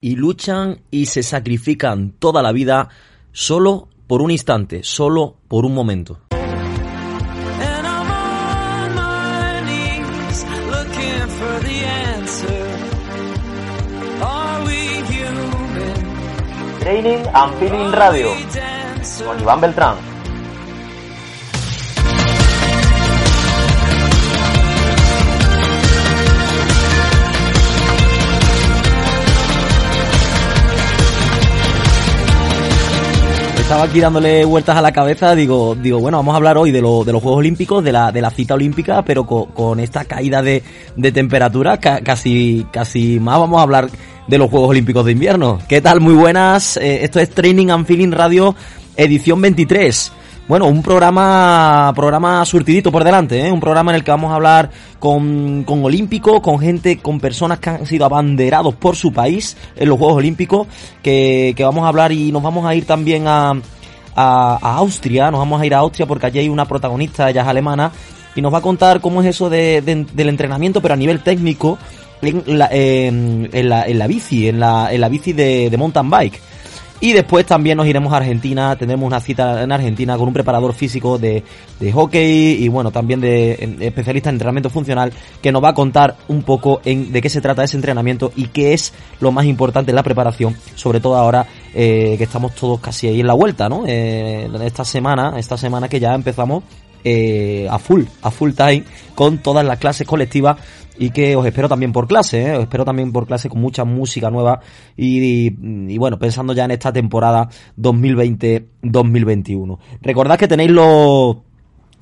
y luchan y se sacrifican toda la vida solo por un instante, solo por un momento. Training and Feeling Radio con Iván Beltrán. Estaba aquí dándole vueltas a la cabeza, digo, digo, bueno, vamos a hablar hoy de, lo, de los Juegos Olímpicos, de la, de la cita olímpica, pero con, esta caída de, de temperatura, casi, casi más vamos a hablar de los Juegos Olímpicos de invierno. ¿Qué tal? Muy buenas. Eh, esto es Training and Feeling Radio, edición 23. Bueno, un programa, programa surtidito por delante, ¿eh? un programa en el que vamos a hablar con, con olímpicos, con gente, con personas que han sido abanderados por su país en los Juegos Olímpicos, que, que vamos a hablar y nos vamos a ir también a, a, Austria, nos vamos a ir a Austria porque allí hay una protagonista, ella es alemana, y nos va a contar cómo es eso de, del entrenamiento, pero a nivel técnico, en la, en, la, en la bici, en la, en la bici de, de mountain bike. Y después también nos iremos a Argentina, tendremos una cita en Argentina con un preparador físico de, de hockey y bueno, también de, especialista en entrenamiento funcional que nos va a contar un poco en, de qué se trata ese entrenamiento y qué es lo más importante en la preparación, sobre todo ahora eh, que estamos todos casi ahí en la vuelta, ¿no? Eh, esta semana, esta semana que ya empezamos eh, a full, a full time con todas las clases colectivas y que os espero también por clase, ¿eh? os espero también por clase con mucha música nueva y, bueno, pensando ya en esta temporada 2020-2021. Recordad que tenéis los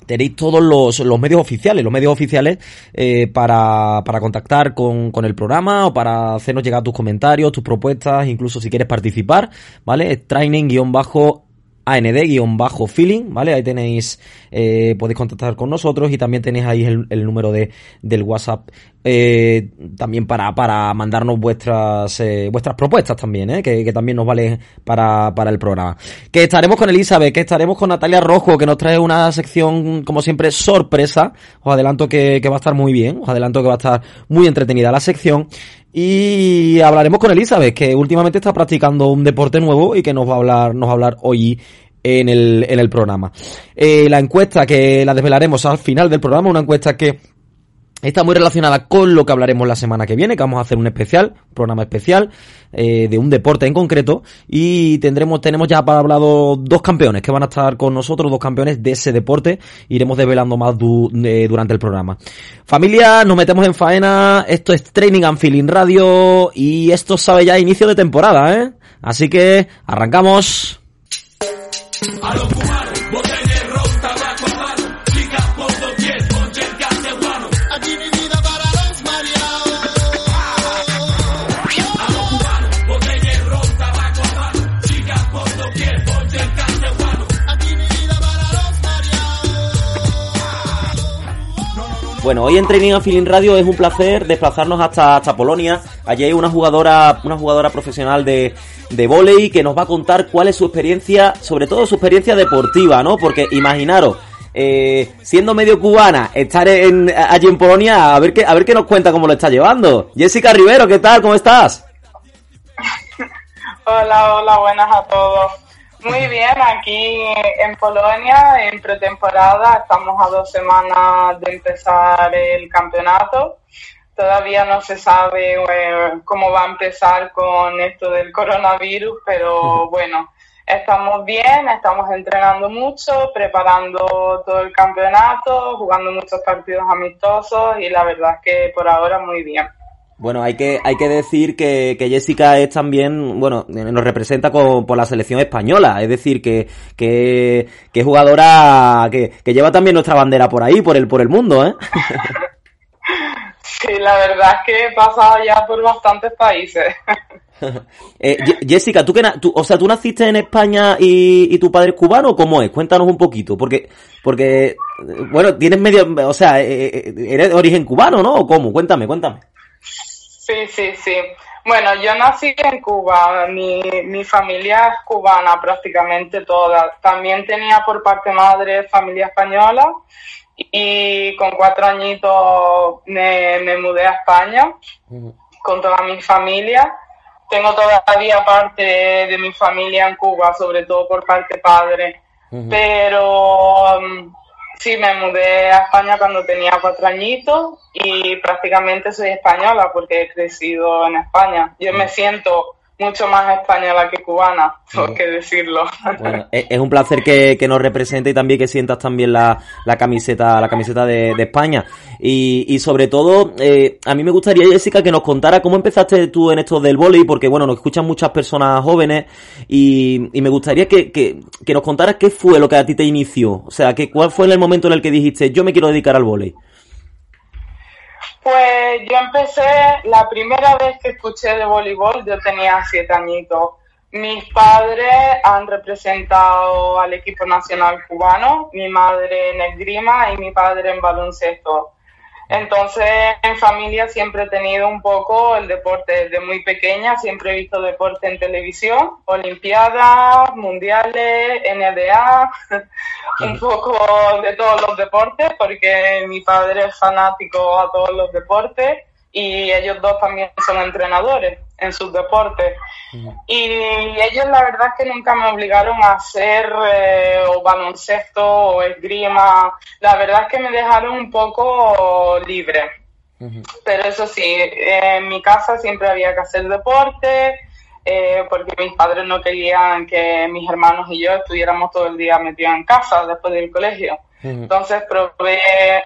tenéis todos los, los, medios oficiales, los medios oficiales eh, para, para contactar con, con, el programa o para hacernos llegar tus comentarios, tus propuestas, incluso si quieres participar, ¿vale? Training-bajo AND-feeling, ¿vale? Ahí tenéis, eh, podéis contactar con nosotros y también tenéis ahí el, número de, del WhatsApp eh, también para, para mandarnos vuestras eh, vuestras propuestas también, ¿eh? que, también nos vale para, para el programa. Que estaremos con Elizabeth, que estaremos con Natalia Rojo, que nos trae una sección, como siempre, sorpresa. Os adelanto que, que va a estar muy bien, os adelanto que va a estar muy entretenida la sección. Y hablaremos con Elizabeth, que últimamente está practicando un deporte nuevo y que nos va a hablar, nos va a hablar hoy en el, en el programa. Eh, la encuesta que la desvelaremos al final del programa, una encuesta que Está muy relacionada con lo que hablaremos la semana que viene, que vamos a hacer un especial, un programa especial eh, de un deporte en concreto y tendremos tenemos ya para hablado dos campeones que van a estar con nosotros, dos campeones de ese deporte. Iremos desvelando más eh, durante el programa. Familia, nos metemos en faena. Esto es Training and Feeling Radio y esto sabe ya inicio de temporada, ¿eh? Así que arrancamos. Bueno, hoy en Training a Feeling Radio es un placer desplazarnos hasta, hasta Polonia. Allí hay una jugadora, una jugadora profesional de, de volei que nos va a contar cuál es su experiencia, sobre todo su experiencia deportiva, ¿no? Porque imaginaros, eh, siendo medio cubana, estar en, allí en Polonia, a ver qué, a ver qué nos cuenta cómo lo está llevando. Jessica Rivero, ¿qué tal? ¿Cómo estás? Hola, hola, buenas a todos. Muy bien, aquí en Polonia, en pretemporada, estamos a dos semanas de empezar el campeonato. Todavía no se sabe eh, cómo va a empezar con esto del coronavirus, pero bueno, estamos bien, estamos entrenando mucho, preparando todo el campeonato, jugando muchos partidos amistosos y la verdad es que por ahora muy bien. Bueno, hay que, hay que decir que, que Jessica es también, bueno, nos representa con, por la selección española, es decir, que, que, que jugadora que, que lleva también nuestra bandera por ahí, por el, por el mundo, ¿eh? Sí, la verdad es que he pasado ya por bastantes países. eh, Jessica, ¿tú, que tú, o sea, ¿tú naciste en España y, y, tu padre es cubano? ¿Cómo es? Cuéntanos un poquito, porque, porque, bueno, tienes medio, o sea, eh, eh, eres de origen cubano, ¿no? ¿O cómo? Cuéntame, cuéntame. Sí, sí, sí. Bueno, yo nací en Cuba, mi, mi familia es cubana prácticamente toda. También tenía por parte madre familia española y con cuatro añitos me, me mudé a España con toda mi familia tengo todavía parte de mi familia en Cuba, sobre todo por parte padre. Pero um, sí, me mudé a España cuando tenía cuatro añitos y prácticamente soy española porque he crecido en España. Yo me siento mucho más española que cubana, por qué decirlo. Bueno, es un placer que, nos represente y también que sientas también la, la camiseta, la camiseta de, España. Y, y, sobre todo, eh, a mí me gustaría, Jessica, que nos contara cómo empezaste tú en esto del vóley, porque bueno, nos escuchan muchas personas jóvenes y, y me gustaría que, que, que, nos contaras qué fue lo que a ti te inició. O sea, que, cuál fue el momento en el que dijiste, yo me quiero dedicar al vóley. Pues yo empecé, la primera vez que escuché de voleibol, yo tenía siete añitos. Mis padres han representado al equipo nacional cubano, mi madre en esgrima y mi padre en baloncesto. Entonces, en familia siempre he tenido un poco el deporte desde muy pequeña, siempre he visto deporte en televisión, Olimpiadas, Mundiales, NBA, un poco de todos los deportes, porque mi padre es fanático a todos los deportes y ellos dos también son entrenadores en sus deportes. Y ellos la verdad es que nunca me obligaron a hacer eh, o baloncesto o esgrima. La verdad es que me dejaron un poco libre. Pero eso sí, en mi casa siempre había que hacer deporte, eh, porque mis padres no querían que mis hermanos y yo estuviéramos todo el día metidos en casa después del colegio. Entonces probé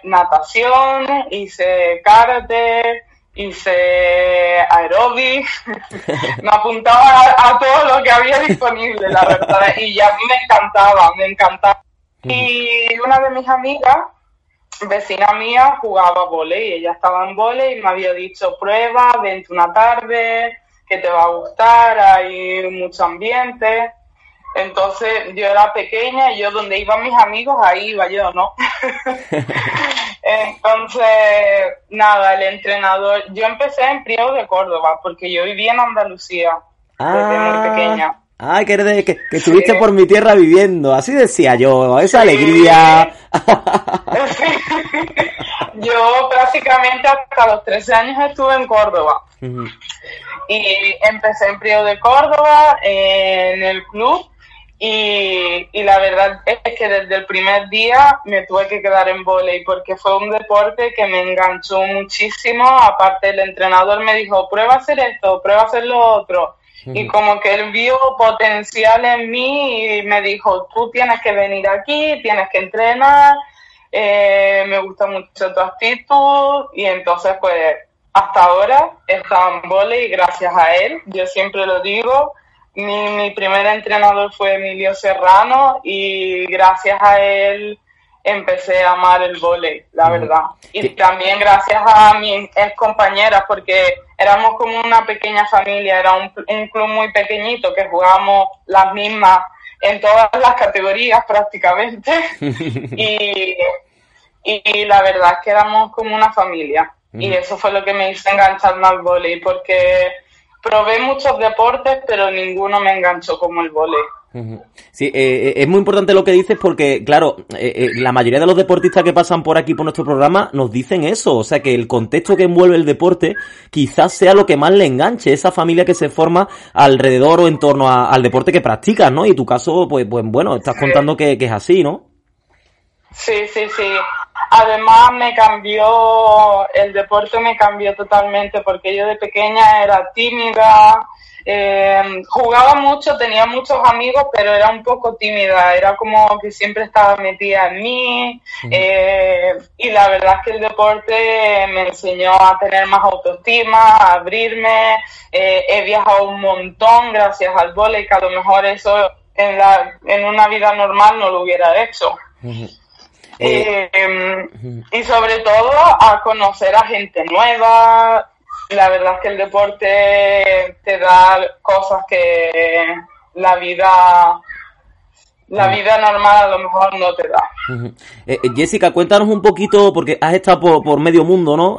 natación, hice karate, hice aeróbic, me apuntaba a, todo lo que había disponible, la verdad, y a mí me encantaba, me encantaba. Y una de mis amigas, vecina mía, jugaba volei, ella estaba en volei y me había dicho, prueba, vente una tarde, que te va a gustar, hay mucho ambiente. Entonces yo era pequeña y yo donde iban mis amigos, ahí iba yo, ¿no? Entonces, nada, el entrenador, yo empecé en Priego de Córdoba, porque yo vivía en Andalucía desde muy ah. pequeña. Ah, que, que, estuviste por mi tierra viviendo, así decía yo, esa alegría. yo prácticamente hasta los 13 años estuve en Córdoba. Y empecé en Priego de Córdoba, en el club, y, la verdad es que desde el primer día me tuve que quedar en volei porque fue un deporte que me enganchó muchísimo. Aparte, el entrenador me dijo, prueba a hacer esto, prueba a hacer lo otro. Y como que él vio potencial en mí y me dijo, tú tienes que venir aquí, tienes que entrenar, eh, me gusta mucho tu actitud. Y entonces, pues, hasta ahora he estado en volei gracias a él. Yo siempre lo digo mi, mi primer entrenador fue Emilio Serrano y gracias a él empecé a amar el vóley, la verdad. Y también gracias a mis ex compañeras, porque éramos como una pequeña familia, era un, club muy pequeñito que jugábamos las mismas en todas las categorías prácticamente. y, y, la verdad es que éramos como una familia. Y eso fue lo que me hizo engancharme al vóley, porque probé muchos deportes, pero ninguno me enganchó como el vóley. Sí, eh, eh, es muy importante lo que dices porque, claro, eh, la mayoría de los deportistas que pasan por aquí por nuestro programa nos dicen eso, o sea que el contexto que envuelve el deporte quizás sea lo que más le enganche, esa familia que se forma alrededor o en torno al deporte que practicas, ¿no? Y tu caso, pues, pues bueno, estás contando que, que es así, ¿no? Sí, sí, sí. Además me cambió, el deporte me cambió totalmente porque yo de pequeña era tímida, eh, jugaba mucho, tenía muchos amigos, pero era un poco tímida, era como que siempre estaba metida en mí eh, y la verdad es que el deporte me enseñó a tener más autoestima, a abrirme, eh, he viajado un montón gracias al vóley, que a lo mejor eso en, la, en una vida normal no lo hubiera hecho. Eh, em, y sobre todo a conocer a gente nueva. La verdad es que el deporte te da cosas que la vida la vida normal a lo mejor no te da. Eh, eh, Jessica, cuéntanos un poquito, porque has estado por, medio mundo, ¿no?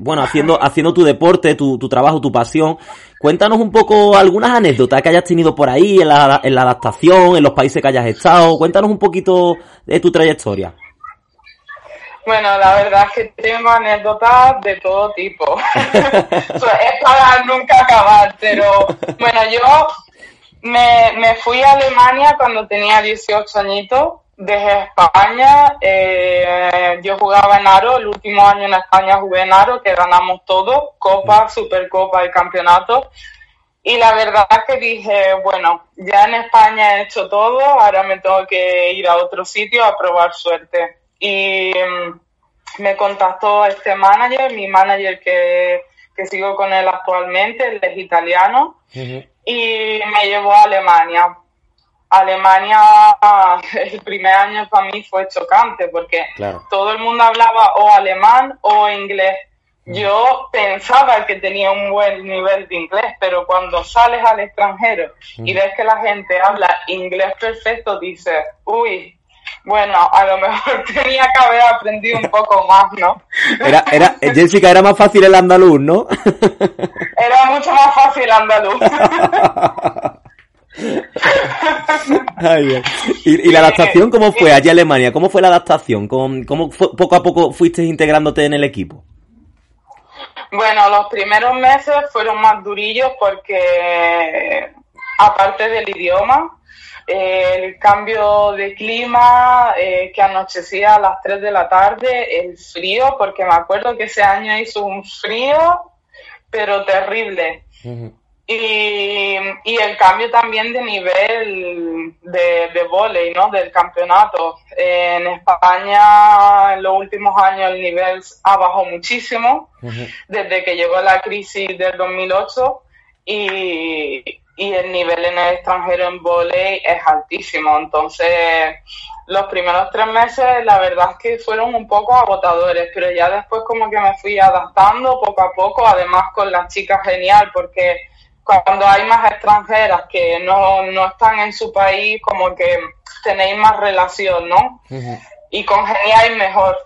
bueno, haciendo, haciendo tu deporte, tu, tu, trabajo, tu pasión. Cuéntanos un poco algunas anécdotas que hayas tenido por ahí, en la, en la adaptación, en los países que hayas estado. Cuéntanos un poquito de tu trayectoria. Bueno, la verdad es que tengo anécdotas de todo tipo. es para nunca acabar, pero bueno, yo me, me fui a Alemania cuando tenía 18 añitos desde España. Eh, yo jugaba en Aro, el último año en España jugué en Aro, que ganamos todo, Copa, Supercopa y Campeonato. Y la verdad es que dije, bueno, ya en España he hecho todo, ahora me tengo que ir a otro sitio a probar suerte. Y mm, me contactó este manager, mi manager que, que sigo con él actualmente, él es italiano, y me llevó a Alemania Alemania el primer año para mí fue chocante porque todo el mundo hablaba o alemán o inglés. Mm. Yo pensaba que tenía un buen nivel de inglés, pero cuando sales al extranjero y mm. ves que la gente habla inglés perfecto, dices, uy, bueno, a lo mejor tenía que haber aprendido un poco más, ¿no? Era, era, Jessica, era más fácil el andaluz, ¿no? Era mucho más fácil el andaluz. ¿Y, la adaptación cómo fue allí en Alemania? ¿Cómo fue la adaptación? ¿Cómo, cómo poco a poco fuiste integrándote en el equipo? Bueno, los primeros meses fueron más durillos porque, aparte del idioma, el cambio de clima, eh, que anochecía a las 3 de la tarde, el frío, porque me acuerdo que ese año hizo un frío, pero terrible. Y, y, el cambio también de nivel de, de volei, ¿no? Del campeonato. En España, en los últimos años, el nivel ha bajado muchísimo, desde que llegó la crisis del 2008, y, y el nivel en el extranjero en volei es altísimo. Entonces, los primeros tres meses, la verdad es que fueron un poco agotadores, pero ya después como que me fui adaptando poco a poco, además con las chicas genial, porque cuando hay más extranjeras que no, están en su país, como que tenéis más relación, ¿no? Y congeniáis mejor.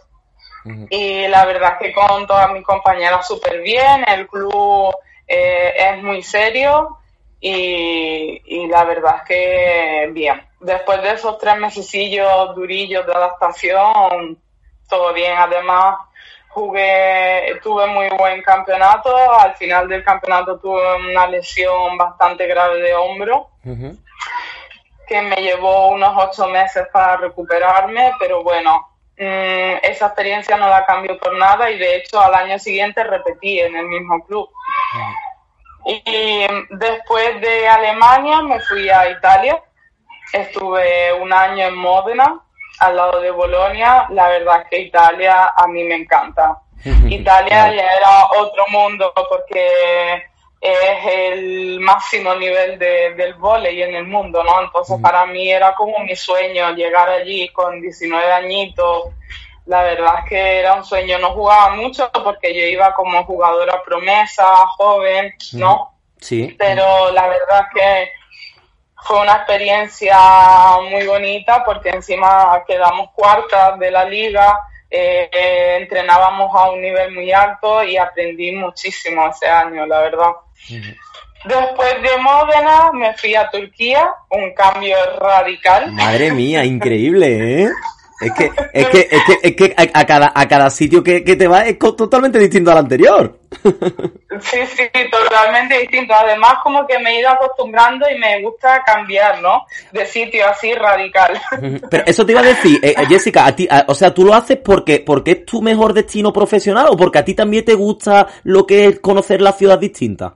Y la verdad es que con todas mis compañeras súper bien, el club eh, es muy serio y, y, la verdad es que bien. Después de esos tres mesecillos durillos de adaptación, todo bien. Además, jugué, tuve muy buen campeonato. Al final del campeonato tuve una lesión bastante grave de hombro, que me llevó unos ocho meses para recuperarme, pero bueno, mm, esa experiencia no la cambió por nada y de hecho al año siguiente repetí en el mismo club. Y después de Alemania me fui a Italia. Estuve un año en Módena al lado de Bolonia, la verdad es que Italia a mí me encanta. Italia ya era otro mundo porque es el máximo nivel de, del volei en el mundo, ¿no? Entonces para mí era como mi sueño llegar allí con 19 añitos. La verdad es que era un sueño, no jugaba mucho porque yo iba como jugadora promesa, joven, ¿no? Sí. Pero la verdad es que fue una experiencia muy bonita porque encima quedamos cuartas de la liga, eh, entrenábamos a un nivel muy alto y aprendí muchísimo ese año, la verdad. Después de Módena me fui a Turquía, un cambio radical. Madre mía, increíble, ¿eh? Es que, es que, es que, es que a, cada, a cada sitio que, que te va es totalmente distinto al anterior. Sí, sí, totalmente distinto. Además, como que me he ido acostumbrando y me gusta cambiar, ¿no? De sitio así radical. Pero eso te iba a decir, eh, eh, Jessica, a ti, o sea, ¿tú lo haces porque, porque es tu mejor destino profesional o porque a ti también te gusta lo que es conocer la ciudad distinta?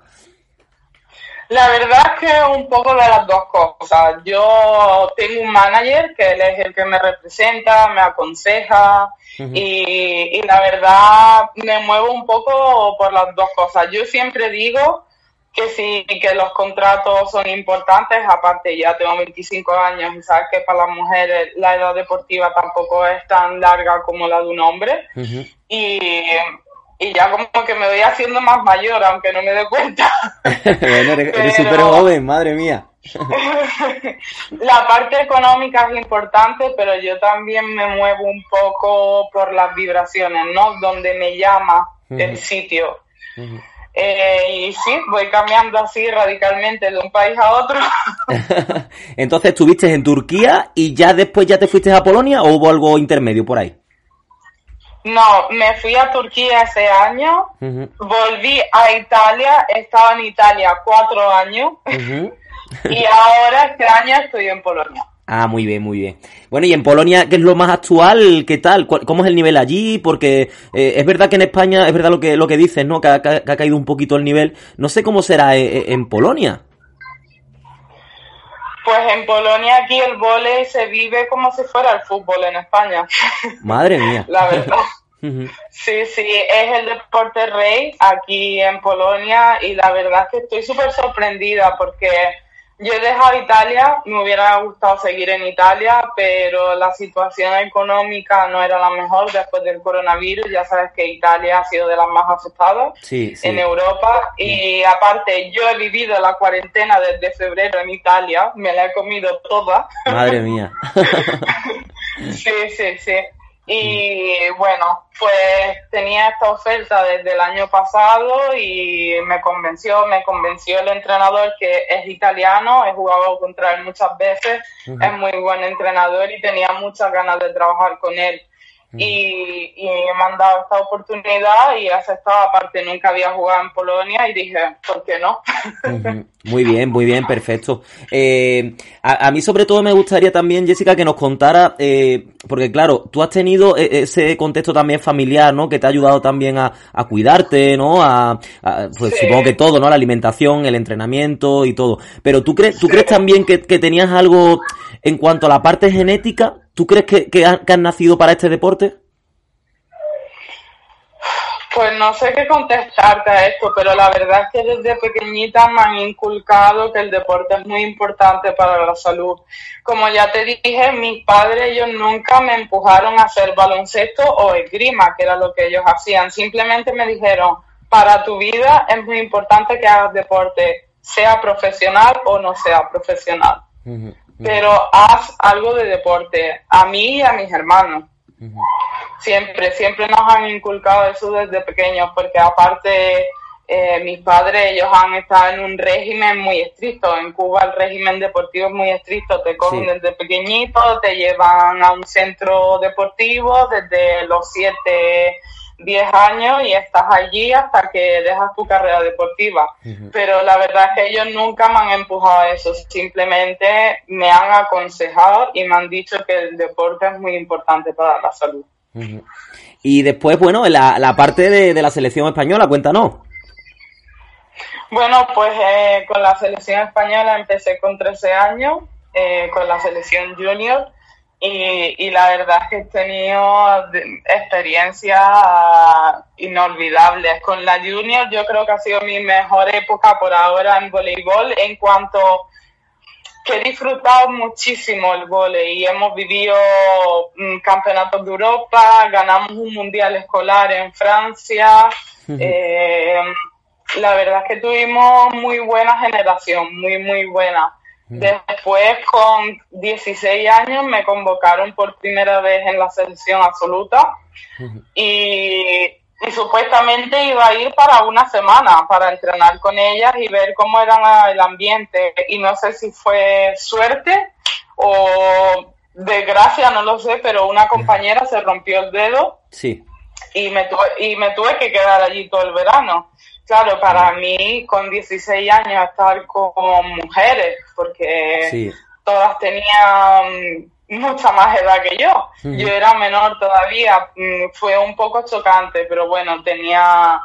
La verdad es que un poco de las dos cosas. Yo tengo un manager que él es el que me representa, me aconseja y, y, la verdad me muevo un poco por las dos cosas. Yo siempre digo que sí, que los contratos son importantes, aparte ya tengo 25 años y sabes que para las mujeres la edad deportiva tampoco es tan larga como la de un hombre. Y y ya como que me voy haciendo más mayor, aunque no me dé cuenta. bueno, eres súper joven, madre mía. la parte económica es importante, pero yo también me muevo un poco por las vibraciones, ¿no? Donde me llama el sitio. Eh, y sí, voy cambiando así radicalmente de un país a otro. Entonces, ¿estuviste en Turquía y ya después ya te fuiste a Polonia o hubo algo intermedio por ahí? No, me fui a Turquía ese año, volví a Italia, estaba en Italia cuatro años y ahora este año estoy en Polonia. Ah, muy bien, muy bien. Bueno, y en Polonia, ¿qué es lo más actual? ¿Qué tal? ¿Cómo es el nivel allí? Porque eh, es verdad que en España, es verdad lo que, lo que dices, ¿no? Que ha, caído un poquito el nivel. No sé cómo será eh, eh, en Polonia. Pues en Polonia aquí el vole se vive como si fuera el fútbol en España. Madre mía. La verdad. Sí, sí, es el deporte rey aquí en Polonia y la verdad es que estoy súper sorprendida porque yo he dejado Italia, me hubiera gustado seguir en Italia, pero la situación económica no era la mejor después del coronavirus. Ya sabes que Italia ha sido de las más afectadas en Europa. Y aparte, yo he vivido la cuarentena desde febrero en Italia, me la he comido toda. Madre mía. sí, sí, sí. Y bueno, pues tenía esta oferta desde el año pasado y me convenció, me convenció el entrenador que es italiano, he jugado contra él muchas veces, es muy buen entrenador y tenía muchas ganas de trabajar con él y, y, me han dado esta oportunidad y he aceptado, aparte nunca había jugado en Polonia y dije, ¿por qué no? Muy bien, muy bien, perfecto. Eh, a, mí sobre todo me gustaría también, Jessica, que nos contara, eh, porque claro, tú has tenido e, ese contexto también familiar, ¿no? Que te ha ayudado también a, a cuidarte, ¿no? A, pues supongo que todo, ¿no? La alimentación, el entrenamiento y todo. Pero tú crees, ¿tú crees también que, que tenías algo en cuanto a la parte genética? ¿Tú crees que, que, han, nacido para este deporte? Pues no sé qué contestarte a esto, pero la verdad es que desde pequeñita me han inculcado que el deporte es muy importante para la salud. Como ya te dije, mis padres ellos nunca me empujaron a hacer baloncesto o esgrima, que era lo que ellos hacían. Simplemente me dijeron, para tu vida es muy importante que hagas deporte, sea profesional o no sea profesional pero haz algo de deporte, a mí y a mis hermanos. Siempre, siempre nos han inculcado eso desde pequeños, porque aparte eh, mis padres, ellos han estado en un régimen muy estricto. En Cuba el régimen deportivo es muy estricto. Te cogen desde pequeñito, te llevan a un centro deportivo desde los siete 10 años y estás allí hasta que dejas tu carrera deportiva. Pero la verdad es que ellos nunca me han empujado a eso, simplemente me han aconsejado y me han dicho que el deporte es muy importante para la salud. Y después, bueno, la, la parte de, la selección española, cuéntanos. Bueno, pues eh, con la selección española empecé con 13 años, eh, con la selección junior y, la verdad es que he tenido experiencias inolvidables. Con la Junior yo creo que ha sido mi mejor época por ahora en voleibol en cuanto que he disfrutado muchísimo el voleibol y hemos vivido mm, campeonatos de Europa, ganamos un mundial escolar en Francia. Eh, la verdad es que tuvimos muy buena generación, muy, muy buena. Después, con 16 años, me convocaron por primera vez en la selección absoluta y, supuestamente iba a ir para una semana para entrenar con ellas y ver cómo era el ambiente. Y no sé si fue suerte o desgracia, no lo sé, pero una compañera se rompió el dedo sí. Y, me tuve, y me tuve que quedar allí todo el verano. Claro, para mí con 16 años estar con mujeres, porque todas tenían mucha más edad que yo. Yo era menor todavía, mm, fue un poco chocante, pero bueno, tenía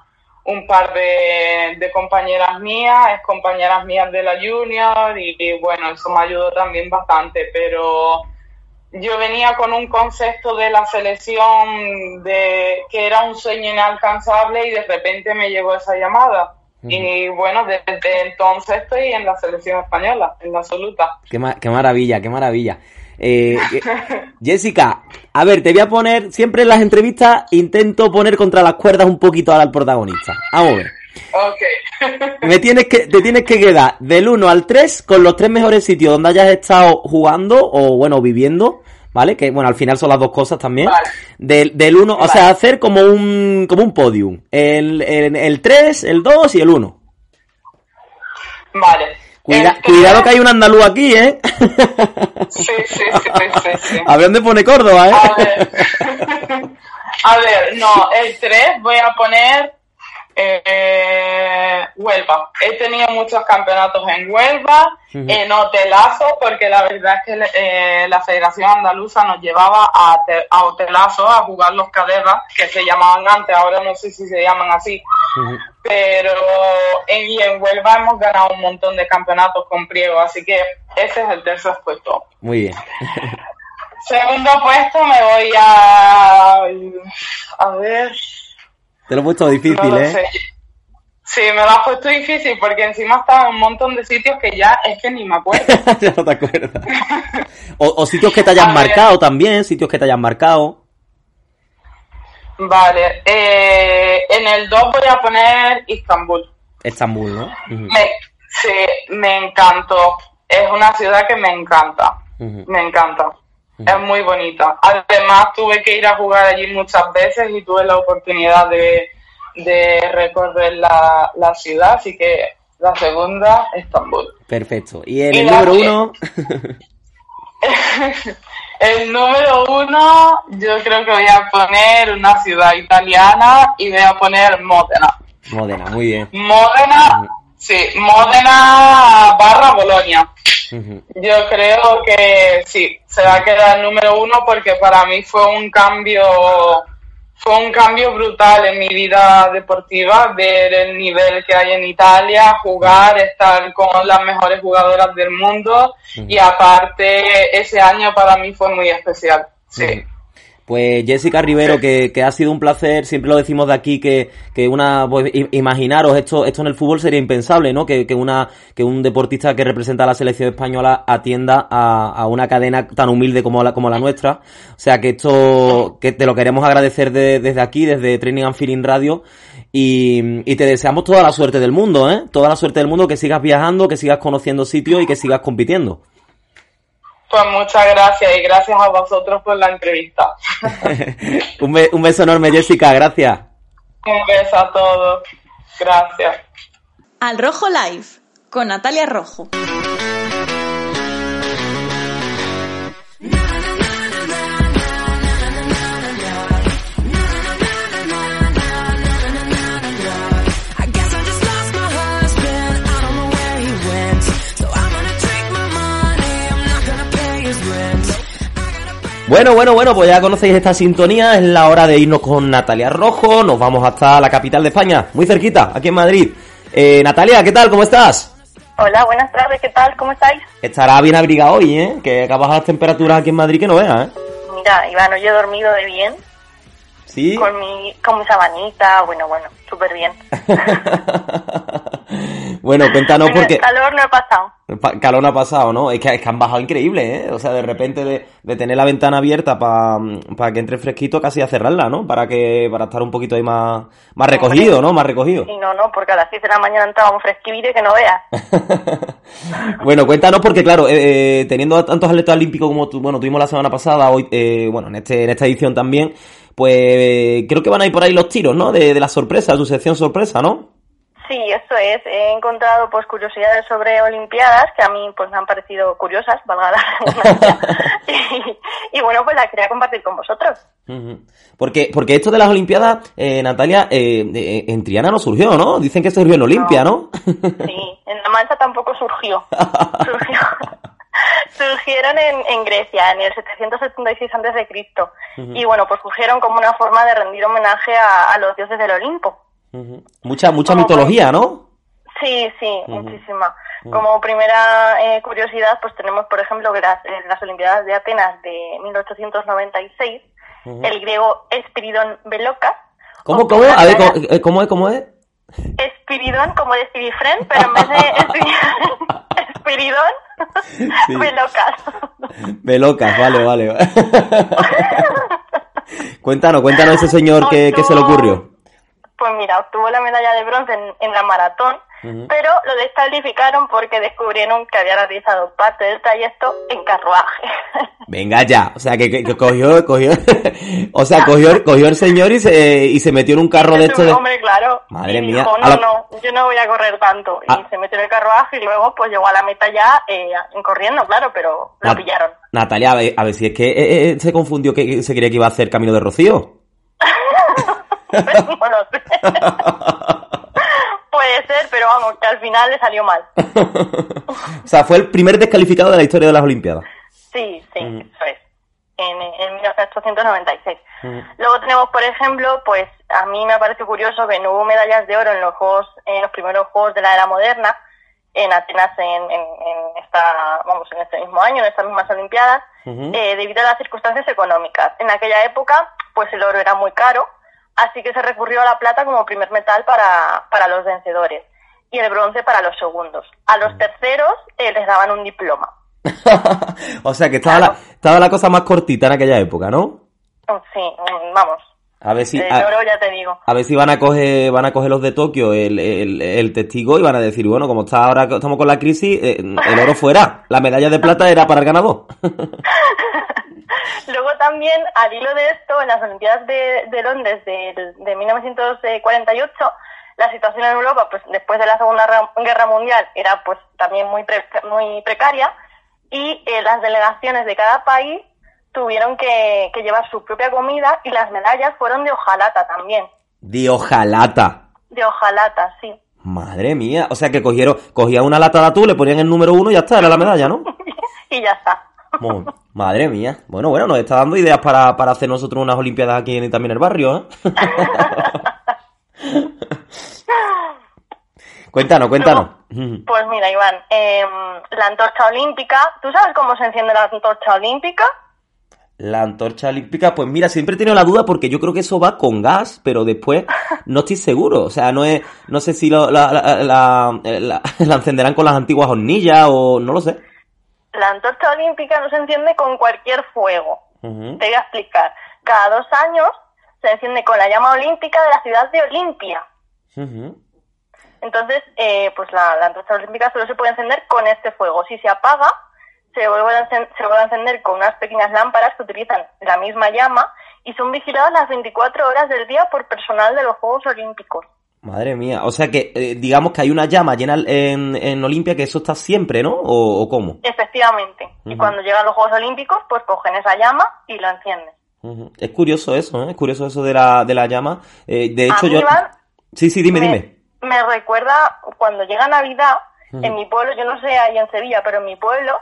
un par de, compañeras mías, es compañeras mías de la junior y bueno, eso me ayudó también bastante, pero yo venía con un concepto de la selección de que era un sueño inalcanzable y de repente me llegó esa llamada. Y bueno, desde entonces estoy en la selección española, en la absoluta. Qué, qué maravilla, qué maravilla. Eh, Jessica, a ver, te voy a poner, siempre en las entrevistas intento poner contra las cuerdas un poquito al protagonista. Vamos a ver. Ok. Me tienes que, te tienes que quedar del 1 al 3 con los tres mejores sitios donde hayas estado jugando o, bueno, viviendo. ¿Vale? Que bueno, al final son las dos cosas también. Del, del 1, o sea, hacer como un, como un podium. El, el, el 3, el 2 y el 1. Vale. Cuidado que hay un andaluz aquí, ¿eh? Sí, sí, sí, sí, A ver dónde pone Córdoba, ¿eh? A ver. A ver, no, el 3 voy a poner eh, Huelva. He tenido muchos campeonatos en Huelva, en hotelazo, porque la verdad es que eh, la Federación Andaluza nos llevaba a, a hotelazo a jugar los caderas, que se llamaban antes, ahora no sé si se llaman así. Pero en, y en Huelva hemos ganado un montón de campeonatos con Priego, así que ese es el tercer puesto. Muy bien. Segundo puesto me voy a... A ver... Te lo he puesto difícil, ¿eh? Sí, me lo has puesto difícil porque encima estaba en un montón de sitios que ya es que ni me acuerdo. ya no te acuerdas. o, sitios que te hayan marcado también, sitios que te hayan marcado. Vale, eh, en el 2 voy a poner Istambul. Estambul, ¿no? sí, me encantó. Es una ciudad que me encanta. Me encanta. Es muy bonita. Además, tuve que ir a jugar allí muchas veces y tuve la oportunidad de, recorrer la, ciudad, así que la segunda, Estambul. Perfecto. ¿Y el número uno? el número uno, yo creo que voy a poner una ciudad italiana y voy a poner Módena. Módena, muy bien. Módena, sí, Módena barra Bolonia. Yo creo que sí, se va a quedar el número uno porque para mí fue un cambio, fue un cambio brutal en mi vida deportiva, ver el nivel que hay en Italia, jugar, estar con las mejores jugadoras del mundo y aparte ese año para mí fue muy especial. Sí. Pues Jessica Rivero, que, que, ha sido un placer, siempre lo decimos de aquí, que, que una, pues, imaginaros, esto, esto en el fútbol sería impensable, ¿no? Que, que, una, que un deportista que representa a la selección española atienda a, a una cadena tan humilde como la, como la nuestra. O sea que esto, que te lo queremos agradecer desde aquí, desde Training and Feeling Radio. Y, y te deseamos toda la suerte del mundo, ¿eh? Toda la suerte del mundo, que sigas viajando, que sigas conociendo sitios y que sigas compitiendo. Pues muchas gracias y gracias a vosotros por la entrevista. un, beso enorme, Jessica, gracias. Un beso a todos. Gracias. Al Rojo Live, con Natalia Rojo. Bueno, bueno, bueno, pues ya conocéis esta sintonía, es la hora de irnos con Natalia Rojo, nos vamos hasta la capital de España, muy cerquita, aquí en Madrid. Eh, Natalia, ¿qué tal? ¿Cómo estás? Hola, buenas tardes, ¿qué tal? ¿Cómo estáis? Estará bien abrigado hoy, ¿eh? Que acabas las temperaturas aquí en Madrid que no veas, ¿eh? Mira, Iván, hoy he dormido de bien. ¿Sí? Con mi, con mi sabanita, bueno, bueno, súper bien. bueno, cuéntanos porque... calor no ha pasado. Calor no ha pasado, ¿no? Es que, es que han bajado increíble, ¿eh? O sea, de repente de, de tener la ventana abierta para que entre fresquito casi a cerrarla, ¿no? Para que para estar un poquito ahí más, más recogido, ¿no? Más recogido. Sí, no, no, porque a las 6 de la mañana entraba un fresquivire que no veas. bueno, cuéntanos porque, claro, eh, eh, teniendo tantos atletas olímpicos como bueno, tuvimos la semana pasada, hoy, eh, bueno, en, este, en esta edición también, pues creo que van a ir por ahí los tiros, ¿no? De, de la sorpresa, su sección sorpresa, ¿no? Sí, eso es. He encontrado pues curiosidades sobre Olimpiadas que a mí pues me han parecido curiosas, valga la y, bueno, pues las quería compartir con vosotros. Porque, porque esto de las Olimpiadas, eh, Natalia, eh, eh, en Triana no surgió, ¿no? Dicen que surgió en Olimpia, ¿no? sí, en La Mancha tampoco surgió. surgió. surgieron en, en, Grecia en el 776 a.C. y bueno, pues surgieron como una forma de rendir homenaje a los dioses del Olimpo. Mucha, mucha mitología, ¿no? Sí, sí, muchísima. Como primera eh, curiosidad, pues tenemos, por ejemplo, que las, las Olimpiadas de Atenas de 1896, el griego Espiridón Beloca. ¿Cómo, cómo? A ver, eh, ¿cómo, es? ¿Cómo es? Espiridón, como de Spirifren, pero en vez de Espiridón, sí. Belocas. Belocas, vale, vale. cuéntanos, cuéntanos ese señor que, que se le ocurrió pues mira, obtuvo la medalla de bronce en, la maratón, pero lo descalificaron porque descubrieron que había realizado parte del trayecto en carruaje. Venga ya, o sea que, cogió, cogió, o sea, cogió, cogió el señor y se, y se metió en un carro de estos. Hombre, claro. Madre mía. no, no, yo no voy a correr tanto. Y ah. se metió en el carruaje y luego pues llegó a la meta ya eh, corriendo, claro, pero lo pillaron. Natalia, a ver, si es que eh, eh, se confundió que se creía que iba a hacer Camino de Rocío. no Puede ser, pero vamos, que al final le salió mal. o sea, fue el primer descalificado de la historia de las Olimpiadas. Sí, sí, eso es. En, en 1896. Luego tenemos, por ejemplo, pues a mí me parece curioso que no hubo medallas de oro en los juegos, en los primeros juegos de la era moderna, en Atenas en, en, esta, vamos, en este mismo año, en estas mismas Olimpiadas, eh, debido a las circunstancias económicas. En aquella época, pues el oro era muy caro, así que se recurrió a la plata como primer metal para, para los vencedores y el bronce para los segundos. A los terceros eh, les daban un diploma. o sea que estaba, la, estaba la cosa más cortita en aquella época, ¿no? Sí, mm, vamos. A ver si, ya te digo. a ver si van a coger, van a coger los de Tokio el, el, testigo y van a decir, bueno, como está ahora estamos con la crisis, eh, el oro fuera. La medalla de plata era para el ganador. Luego también, al hilo de esto, en las Olimpiadas de, de Londres de, de 1948, la situación en Europa, pues después de la Segunda Guerra Mundial, era pues también muy, muy precaria y eh, las delegaciones de cada país tuvieron que, llevar su propia comida y las medallas fueron de hojalata también. ¿De hojalata? De hojalata, sí. Madre mía, o sea que cogieron, cogían una lata de atún, le ponían el número uno y ya está, era la medalla, ¿no? y ya está. madre mía. Bueno, bueno, nos está dando ideas para, para hacer nosotros unas olimpiadas aquí en, también el barrio, ¿eh? cuéntanos, cuéntanos. Pues mira, Iván, em, la antorcha olímpica, ¿tú sabes cómo se enciende la antorcha olímpica? La antorcha olímpica, pues mira, siempre he tenido la duda porque yo creo que eso va con gas, pero después no estoy seguro. O sea, no es, no sé si la, la, encenderán con las antiguas hornillas o no lo sé. La antorcha olímpica no se enciende con cualquier fuego. Te voy a explicar. Cada dos años se enciende con la llama olímpica de la ciudad de Olimpia. Entonces, eh, pues la, la antorcha olímpica solo se puede encender con este fuego. Si se apaga, se vuelve, a se vuelve a encender con unas pequeñas lámparas que utilizan la misma llama y son vigiladas las 24 horas del día por personal de los Juegos Olímpicos. Madre mía, o sea que eh, digamos que hay una llama llena en, en Olimpia que eso está siempre, ¿no? ¿O, cómo? Efectivamente. Y cuando llegan los Juegos Olímpicos, pues cogen esa llama y la encienden. Es curioso eso, ¿eh? Es curioso eso de la, de la llama. Eh, de hecho, yo... sí, sí, dime, dime. Me recuerda cuando llega Navidad, en mi pueblo, yo no sé ahí en Sevilla, pero en mi pueblo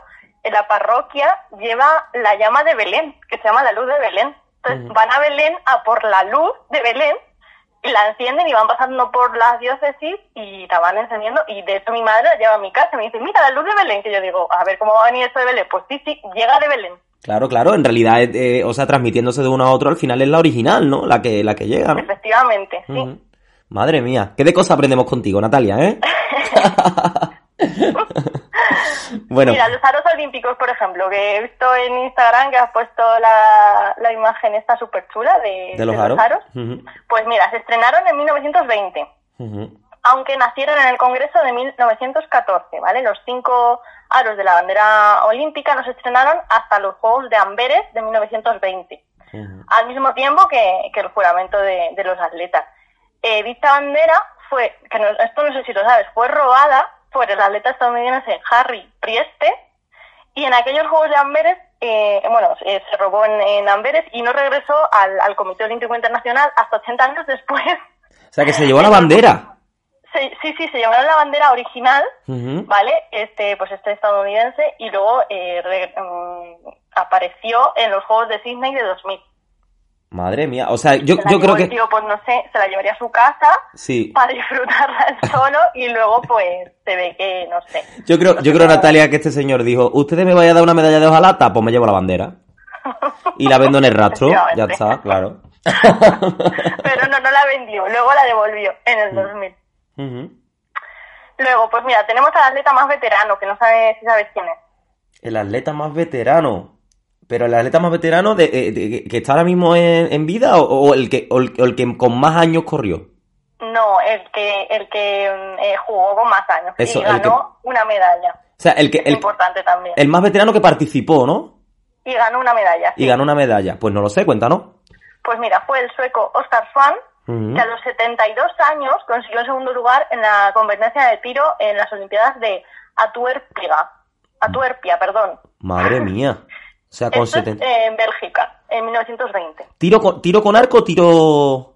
en la parroquia lleva la llama de Belén, que se llama la luz de Belén. Entonces van a Belén a por la luz de Belén la encienden y van pasando por las diócesis y la van encendiendo. Y de hecho mi madre la lleva a mi casa y me dice, mira la luz de Belén. Que yo digo, a ver cómo va a venir esto de Belén. Pues sí, sí, llega de Belén. Claro, claro, en realidad, eh, o sea, transmitiéndose de uno a otro, al final es la original, ¿no? La que, la que llega, ¿no? Efectivamente, sí. Madre mía, qué de cosas aprendemos contigo, Natalia, ¿eh? bueno. Mira, los aros olímpicos, por ejemplo, que he visto en Instagram que has puesto la, la imagen esta súper chula de, los aros. Pues mira, se estrenaron en 1920. Aunque nacieron en el Congreso de 1914, ¿vale? Los cinco aros de la bandera olímpica no se estrenaron hasta los Juegos de Amberes de 1920. Al mismo tiempo que, el juramento de, los atletas. Eh, dicha bandera fue, que esto no sé si lo sabes, fue robada por el atleta estadounidense Harry Prieste y en aquellos Juegos de Amberes, eh, bueno, eh, se robó en, Amberes y no regresó al, Comité Olímpico Internacional hasta 80 años después. O sea, que se llevó la bandera. Sí, sí, sí, se llevaron la bandera original, ¿vale? Este, pues este estadounidense y luego eh, mm, apareció en los Juegos de Sydney de 2000. Madre mía, o sea, yo, yo creo que... tío, pues no sé, se la llevaría a su casa sí. para disfrutarla solo y luego pues se ve que, no sé. Yo creo, yo creo Natalia, que este señor dijo, ¿ustedes me vayan a dar una medalla de hojalata? Pues me llevo la bandera. Y la vendo en el rastro, ya está, claro. Pero no, no la vendió, luego la devolvió en el 2000. Mm. Luego, pues mira, tenemos al atleta más veterano, que no sabes si sabes quién es. El atleta más veterano. Pero el atleta más veterano de, eh, que está ahora mismo en, vida o, el que, el, que con más años corrió? No, el que, el que mm, eh, jugó con más años y ganó una medalla. O sea, el que, el, importante también. El más veterano que participó, ¿no? Y ganó una medalla. Y ganó una medalla. Pues no lo sé, cuéntanos. Pues mira, fue el sueco Oscar Swan, que a los 72 años consiguió el segundo lugar en la competencia de tiro en las Olimpiadas de Atuerpia. Atuerpia, perdón. Madre mía. O sea, con Esto es, 70. eh, en Bélgica, en 1920. ¿Tiro con, tiro con arco o tiro...?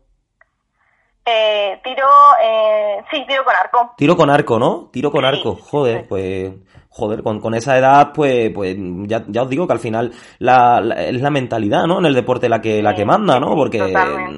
Eh, tiro, eh, sí, tiro con arco. Tiro con arco, ¿no? Tiro con Sí, arco. Joder, sí. pues... Joder, con, con esa edad, pues, pues ya, ya os digo que al final la, la- es la mentalidad, ¿no? En el deporte la que, la que manda, ¿no? Porque,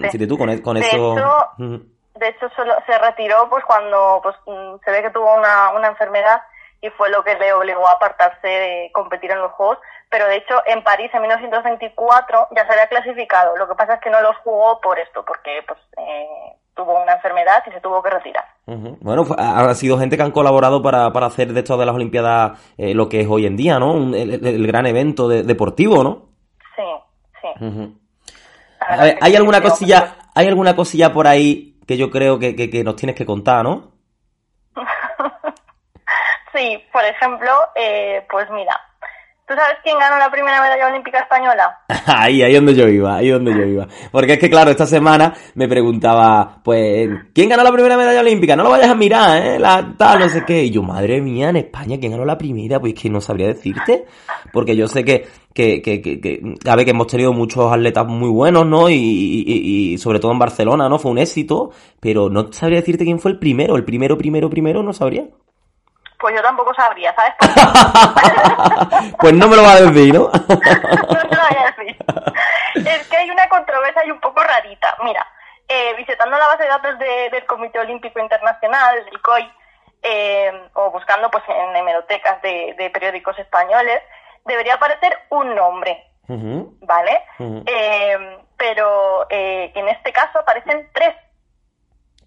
si tú con, con De eso... hecho. De hecho, solo se retiró pues cuando pues mm, se ve que tuvo una, una enfermedad y fue lo que le obligó a apartarse de competir en los Juegos. Pero de hecho, en París en 1924 ya se había clasificado. Lo que pasa es que no los jugó por esto, porque pues eh, tuvo una enfermedad y se tuvo que retirar. Ujú. Bueno, pues, ha sido gente que han colaborado para, para hacer de esto de las Olimpiadas eh, lo que es hoy en día, ¿no? Un- el, gran evento de- deportivo, ¿no? Sí, sí. La A ver, hay alguna cosilla, hay alguna cosilla por ahí que yo creo que, que- que nos tienes que contar, ¿no? Sí, por ejemplo, eh, pues mira, ¿tú sabes quién ganó la primera medalla olímpica española? Ahí, ahí donde yo iba, ahí donde yo iba. Porque es que, claro, esta semana me preguntaba, pues, ¿quién ganó la primera medalla olímpica? No lo vayas a mirar, ¿eh? La tal, no sé qué. Y yo, madre mía, en España, ¿quién ganó la primera? Pues que no sabría decirte. Porque yo sé que, que, que, que, que, a ver, que hemos tenido muchos atletas muy buenos, ¿no? Y, y, y- y sobre todo en Barcelona, ¿no? Fue un éxito. Pero no sabría decirte quién fue el primero. El primero, primero, primero, no sabría. Pues yo tampoco sabría, ¿sabes? pues no me lo va a decir, ¿no? no te lo voy a decir. Es que hay una controversia y un poco rarita. Mira, eh, visitando la base de datos de- del Comité Olímpico Internacional, del COI, eh, o buscando pues en hemerotecas de, de periódicos españoles, debería aparecer un nombre, ¿vale? Eh, pero eh, en este caso aparecen tres.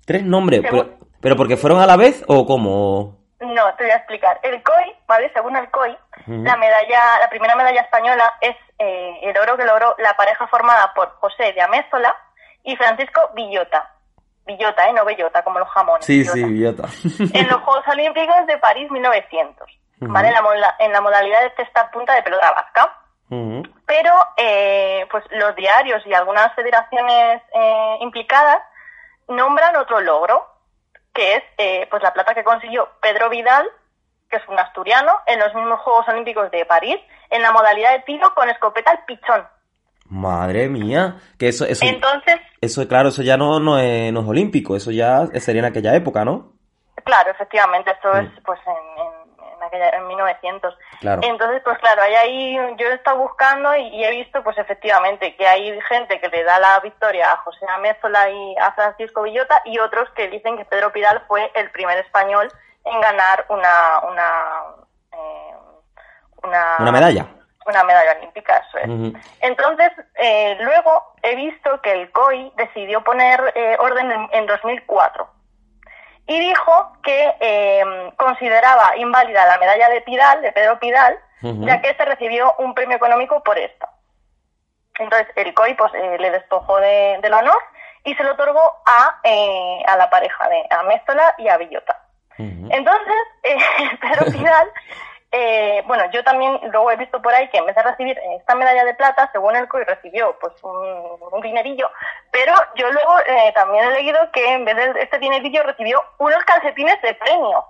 Tres nombres, Según- pero, pero porque fueron a la vez o cómo? No, te voy a explicar. El COI, ¿vale? Según el COI, la medalla, la primera medalla española es eh, el oro que logró la pareja formada por José de Amézola y Francisco Villota. Villota, ¿eh? No Bellota, como los jamones. Sí, Villota. sí, idiota. En los Juegos Olímpicos de París 1900, Ujú. ¿vale? En la, en la modalidad de testar punta de pelota vasca. Pero, eh, pues los diarios y algunas federaciones eh, implicadas nombran otro logro, que es eh, pues la plata que consiguió Pedro Vidal, que es un asturiano, en los mismos Juegos Olímpicos de París, en la modalidad de tiro con escopeta al pichón. Madre mía, que eso, eso, Entonces, eso, claro, eso ya no, no, es, no es olímpico, eso ya sería en aquella época, ¿no? claro, efectivamente, esto Mm. es pues en, aquella, en 1900. Claro. Entonces, pues claro, hay ahí, yo he estado buscando y, y he visto, pues efectivamente, que hay gente que le da la victoria a José Amézola y a Francisco Villota y otros que dicen que Pedro Pidal fue el primer español en ganar una, una, eh, una, Una medalla. Una medalla olímpica, eso es. Entonces, eh, luego he visto que el COI decidió poner eh, orden en, en 2004 y dijo que eh, consideraba inválida la medalla de Pidal, de Pedro Pidal, ya que se recibió un premio económico por esta. Entonces, el COI pues, eh, le despojó de- del honor y se lo otorgó a, eh, a la pareja de Améstola y a Villota. Ujú. Entonces, eh, Pedro Pidal, eh, bueno, yo también luego he visto por ahí que en vez de recibir esta medalla de plata, según el COI recibió pues un, un dinerillo, pero yo luego eh, también he leído que en vez de este dinerillo recibió unos calcetines de premio.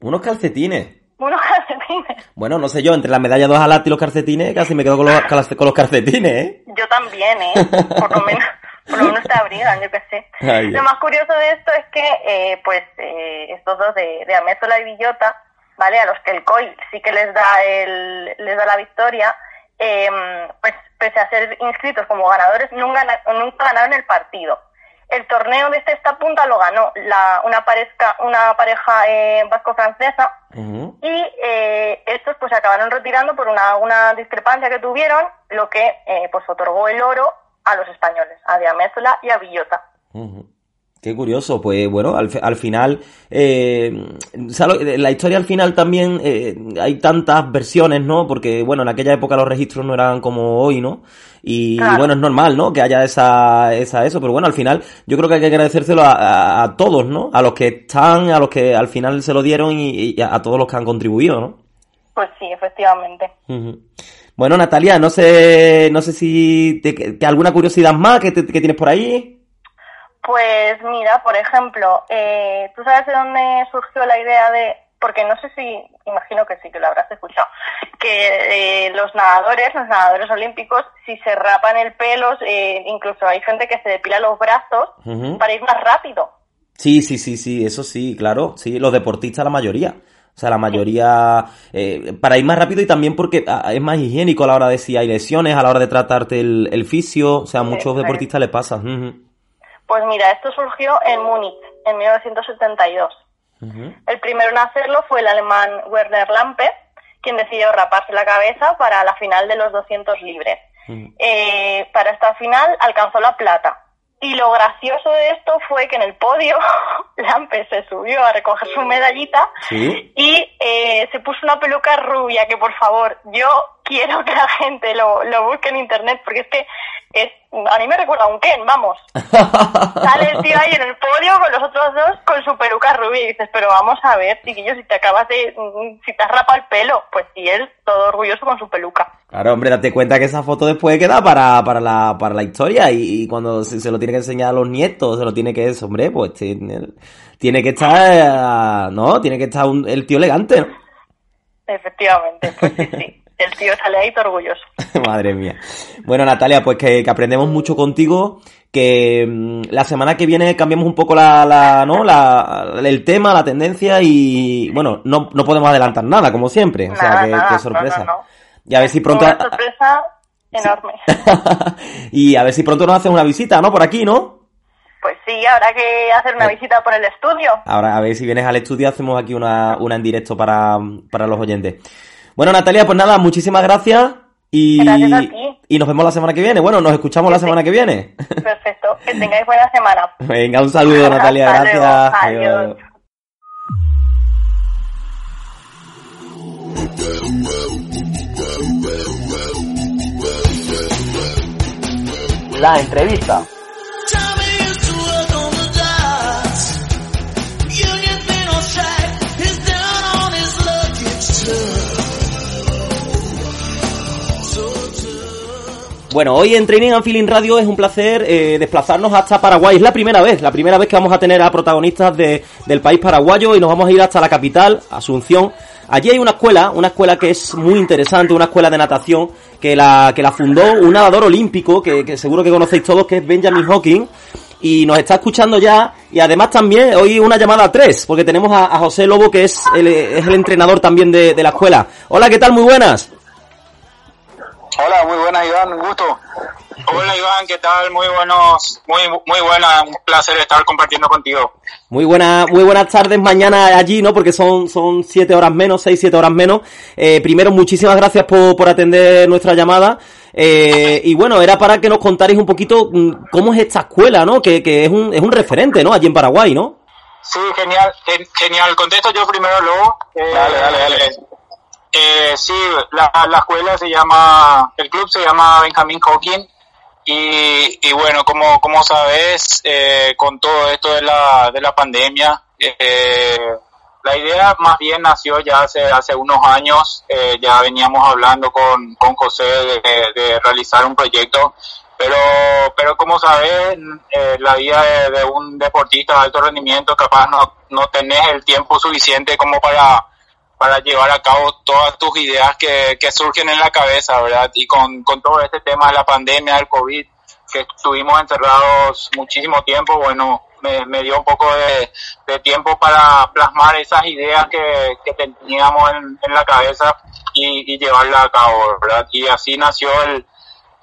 Unos calcetines. Unos calcetines. Bueno, no sé yo, entre la medalla de hojalata y los calcetines, casi me quedo con los, con los calcetines, ¿eh? Yo también, ¿eh? Por lo menos, por lo menos te abrigan, yo qué sé. Ay, Lo más curioso de esto es que, eh, pues, eh, estos dos de, de Amézola y Villota, ¿vale? A los que el COI sí que les da el, les da la victoria, eh, pues, pese a ser inscritos como ganadores, nunca, nunca ganaron el partido. El torneo de esta punta lo ganó la, una, pareja, una pareja eh, vasco-francesa, y eh, estos pues se acabaron retirando por una, una discrepancia que tuvieron, lo que eh, pues otorgó el oro a los españoles, a Diamézola y a Villota. Ujú. Qué curioso, pues bueno, al, al final, eh, ¿sabes? la historia al final también eh, hay tantas versiones, ¿no? Porque bueno, en aquella época los registros no eran como hoy, ¿no? Y Claro. bueno, es normal, ¿no? Que haya esa, esa eso, pero bueno, al final yo creo que hay que agradecérselo a, a- a todos, ¿no? A los que están, a los que al final se lo dieron y, y a, a todos los que han contribuido, ¿no? Pues sí, efectivamente. Bueno, Natalia, no sé, no sé si te, que- alguna curiosidad más que, te- que tienes por ahí. Pues mira, por ejemplo, eh, ¿tú sabes de dónde surgió la idea de...? Porque no sé si, imagino que sí, que lo habrás escuchado, que eh, los nadadores, los nadadores olímpicos, si se rapan el pelo, eh, incluso hay gente que se depila los brazos para ir más rápido. Sí, sí, sí, sí, eso sí, claro, sí, los deportistas la mayoría. O sea, la mayoría, eh, para ir más rápido y también porque ah, es más higiénico a la hora de si hay lesiones, a la hora de tratarte el, el fisio, o sea, a muchos deportistas les pasa. Pues mira, esto surgió en Múnich, en 1972. El primero en hacerlo fue el alemán Werner Lampe, quien decidió raparse la cabeza para la final de los 200 libres. Eh, para esta final alcanzó la plata, y lo gracioso de esto fue que en el podio Lampe se subió a recoger su medallita y eh, se puso una peluca rubia que por favor yo quiero que la gente lo, lo busque en internet porque es que es, a mí me recuerda a un Ken, vamos. Sale el tío ahí en el podio con los otros dos con su peluca rubia y dices, pero vamos a ver, chiquillo, si te acabas de, si te has rapado el pelo, pues y él todo orgulloso con su peluca. Claro, hombre, date cuenta que esa foto después queda para, para, la, para la historia. Y, cuando se, lo tiene que enseñar a los nietos, se lo tiene que, hombre, pues tiene, tiene que estar, no, tiene que estar el tío elegante, Efectivamente, pues sí, sí el tío sale ahí orgulloso. Madre mía. Bueno, Natalia, pues que, aprendemos mucho contigo, que mm, la semana que viene cambiamos un poco la, la ¿no? La, el tema, la tendencia y, bueno, no, no podemos adelantar nada, como siempre. o sea, que, sorpresa. y a ver si pronto... Una sorpresa enorme. y a ver si pronto nos hacen una visita, ¿no? Por aquí, ¿no? Pues sí, habrá que hacer una eh. visita por el estudio. Ahora, a ver si vienes al estudio, hacemos aquí una, una en directo para, para los oyentes. Bueno, Natalia, pues nada, muchísimas gracias. Y, y nos vemos la semana que viene. Bueno, nos escuchamos la semana que viene. Perfecto. Que tengáis buena semana. Venga, un saludo, Natalia. Gracias. Adiós. La entrevista. Bueno, hoy en Training and Feeling Radio es un placer eh, desplazarnos hasta Paraguay. Es la primera vez, la primera vez que vamos a tener a protagonistas de, del país paraguayo y nos vamos a ir hasta la capital, Asunción. Allí hay una escuela, una escuela que es muy interesante, una escuela de natación que la, que la fundó un nadador olímpico que, seguro que conocéis todos, que es Benjamin Hawking. Y nos está escuchando ya, y además también hoy una llamada a tres, porque tenemos a, José Lobo, que es el, es el entrenador también de, de la escuela. Hola, ¿qué tal? Muy buenas. Hola, muy buenas Iván, un gusto. Hola Iván, ¿qué tal? Muy buenos, muy muy buena, un placer estar compartiendo contigo. Muy buena, muy buenas tardes mañana allí, ¿no? Porque son son siete horas menos, seis siete horas menos. Eh, primero, muchísimas gracias por, por atender nuestra llamada. Eh, y bueno, era para que nos contarais un poquito mm, cómo es esta escuela, ¿no? Que, que es un es un referente, ¿no? Allí en Paraguay, ¿no? Sí, genial, genial. Contesto yo primero, luego. Eh, dale, dale, dale. Eh, sí, la, la, escuela se llama, el club se llama Benjamin Hawking y, y bueno, como, como sabes, eh, con todo esto de la, de la pandemia, eh, la idea más bien nació ya hace, hace unos años, eh, ya veníamos hablando con, con José de, de, realizar un proyecto, pero, pero como sabes, eh, la vida de, de, un deportista de alto rendimiento capaz no, no tenés el tiempo suficiente como para para llevar a cabo todas tus ideas que, surgen en la cabeza, ¿verdad? Y con, con todo este tema de la pandemia, del COVID, que estuvimos encerrados muchísimo tiempo, bueno, me, dio un poco de, tiempo para plasmar esas ideas que, teníamos en, en, la cabeza y, y llevarlas a cabo, ¿verdad? Y así nació el,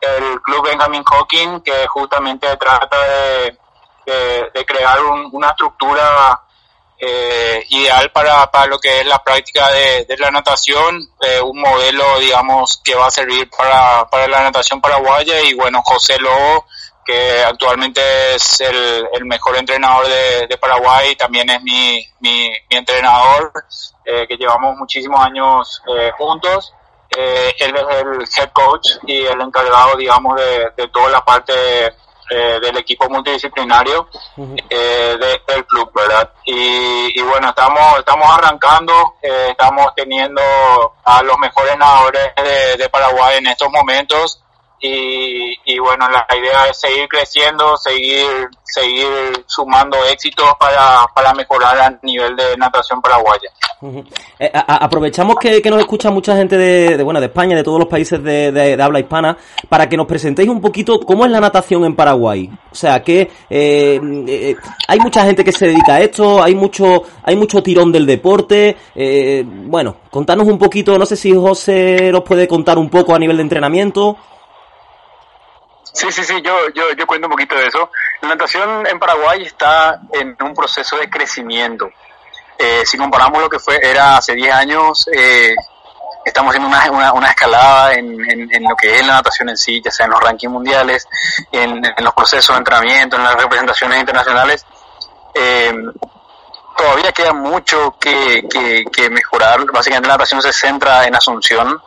el Club Benjamin Hawking, que justamente trata de, de, de crear un, una estructura eh, ideal para, para lo que es la práctica de, la natación, eh, un modelo, digamos, que va a servir para, para la natación paraguaya y bueno, José Lobo, que actualmente es el, mejor entrenador de, de, Paraguay, también es mi, mi, mi entrenador, eh, que llevamos muchísimos años eh, juntos. Eh, él es el head coach y el encargado, digamos, de, de toda la parte eh, del equipo multidisciplinario eh, del club, ¿verdad? Y, y, bueno, estamos, estamos arrancando, eh, estamos teniendo a los mejores nadadores de, de Paraguay en estos momentos y, y, bueno, la idea es seguir creciendo, seguir, seguir sumando éxitos para, para mejorar a nivel de natación paraguaya. Eh, aprovechamos que, nos escucha mucha gente de, bueno de España, de todos los países de, habla hispana, para que nos presentéis un poquito cómo es la natación en Paraguay. O sea, que eh, eh, hay mucha gente que se dedica a esto, hay mucho hay mucho tirón del deporte. bueno, contanos un poquito, no sé si José nos puede contar un poco a nivel de entrenamiento. Sí, sí, sí, yo, yo, yo cuento un poquito de eso. La natación en Paraguay está en un proceso de crecimiento. Eh, si comparamos lo que fue era hace 10 años, eh, estamos haciendo una, una, escalada en, en, lo que es la natación en sí, ya sea en los rankings mundiales, en, los procesos de entrenamiento, en las representaciones internacionales. Eh, todavía queda mucho que, que, mejorar. Básicamente la natación se centra en Asunción,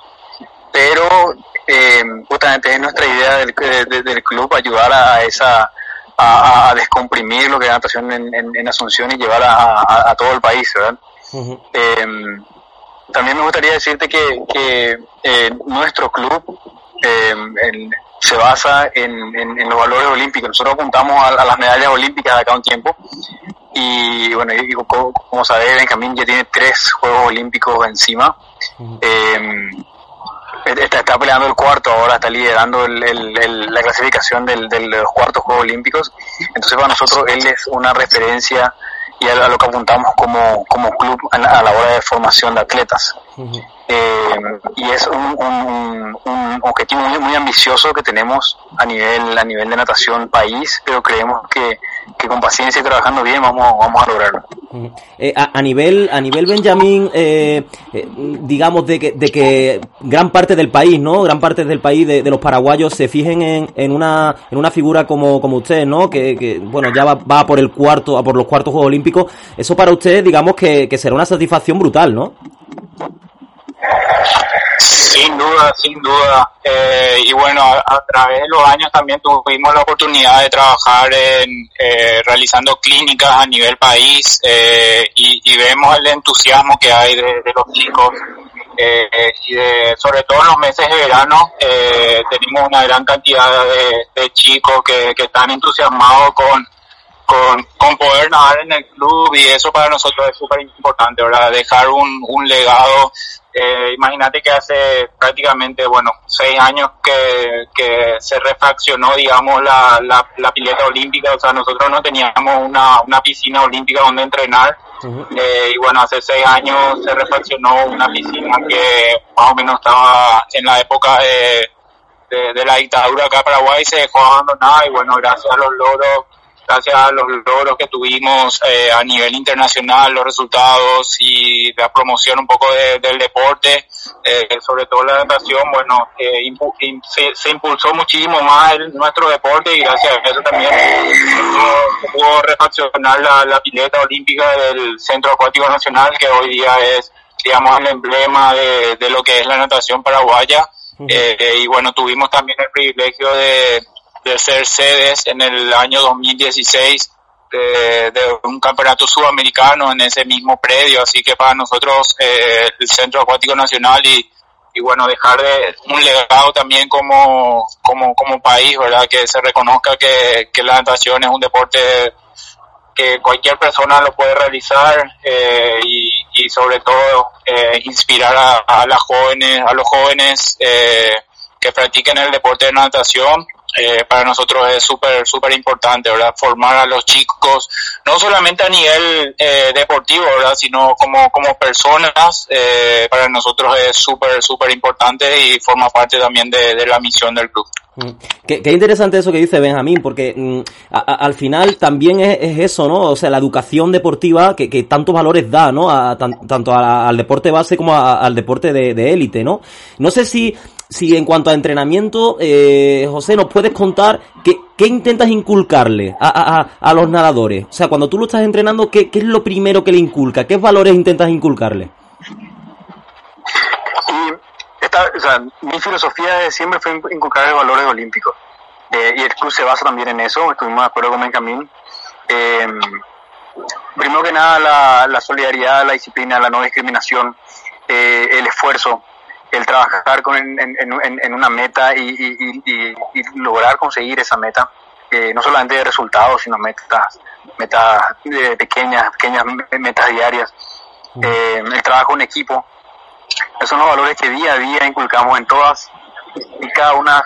pero justamente es nuestra idea del, del club ayudar a esa a, descomprimir lo que es la natación en, Asunción y llevar a, todo el país, ¿verdad? Em, también me gustaría decirte que, eh, nuestro club se basa en, los valores olímpicos. Nosotros apuntamos a, las medallas olímpicas de acá un tiempo y bueno, como, como sabés, Benjamín ya tiene tres Juegos Olímpicos encima está, peleando el cuarto ahora, está liderando la clasificación del, de los cuartos Juegos Olímpicos. Entonces para nosotros él es una referencia y a lo que apuntamos como, como club a la, hora de formación de atletas. Eh, y es un, un, objetivo muy, muy, ambicioso que tenemos a nivel, a nivel de natación país, pero creemos que, que con paciencia y trabajando bien vamos, vamos a lograrlo. Eh, a, nivel a nivel Benjamín, eh, eh, digamos de que, de que gran parte del país, ¿no? Gran parte del país de, los paraguayos se fijen en, en, una en una figura como, como usted, ¿no? Que, que bueno ya va, va por el cuarto a por los cuartos Juegos Olímpicos. Eso para usted, digamos que, que será una satisfacción brutal, ¿no? Sin duda, sin duda. Eh, y bueno, a, través de los años también tuvimos la oportunidad de trabajar en eh, realizando clínicas a nivel país eh, y, vemos el entusiasmo que hay de, los chicos y de, sobre todo en los meses de verano tenemos una gran cantidad de, chicos que, están entusiasmados con, con, poder nadar en el club y eso para nosotros es súper importante, ¿verdad? Dejar un legado eh, imagínate que hace prácticamente, bueno, seis años que, que se refaccionó, digamos, la, la, pileta olímpica, o sea, nosotros no teníamos una, una piscina olímpica donde entrenar, eh, y bueno, hace seis años se refaccionó una piscina que más o menos estaba en la época de, de, de la dictadura acá en Paraguay, se dejó abandonada, y bueno, gracias a los logros gracias a los logros que tuvimos eh, a nivel internacional, los resultados y la promoción un poco del deporte, eh, sobre todo la natación, bueno, eh, se, impulsó muchísimo más nuestro deporte y gracias a eso también se pudo refaccionar la, pileta olímpica del Centro Acuático Nacional, que hoy día es, digamos, el emblema de, de lo que es la natación paraguaya. y bueno, tuvimos también el privilegio de de ser sedes en el año 2016 de, un campeonato sudamericano en ese mismo predio, así que para nosotros eh, el Centro Acuático Nacional y, y bueno, dejar de un legado también como, como, como país, ¿verdad? Que se reconozca que, que la natación es un deporte que cualquier persona lo puede realizar eh, y, y, sobre todo eh, inspirar a, a, las jóvenes, a los jóvenes eh, que practiquen el deporte de natación eh, para nosotros es súper, súper importante, ¿verdad? Formar a los chicos, no solamente a nivel eh, deportivo, ¿verdad? Sino como, como personas, eh, para nosotros es súper, súper importante y forma parte también de, la misión del club. Mm. Qué, interesante eso que dice Benjamín, porque mm, al final también es, eso, ¿no? O sea, la educación deportiva que, que tantos valores da, ¿no? A, tanto al deporte base como al deporte de élite, ¿no? No sé si si en cuanto a entrenamiento, eh, José, nos puedes contar qué, qué intentas inculcarle a, a, a, los nadadores. O sea, cuando tú lo estás entrenando, ¿qué, ¿qué, es lo primero que le inculca? ¿Qué valores intentas inculcarle? o sea, mi filosofía siempre fue inculcar valores olímpicos. Eh, y el club se basa también en eso, estuvimos de acuerdo con Benjamín. Eh, primero que nada, la, la, solidaridad, la disciplina, la no discriminación, eh, el esfuerzo, el trabajar con, en, en, en una meta y, y, y, lograr conseguir esa meta, eh, no solamente de resultados, sino metas, metas de pequeñas, pequeñas metas diarias. eh, el trabajo en equipo. Esos son los valores que día a día inculcamos en todas y cada una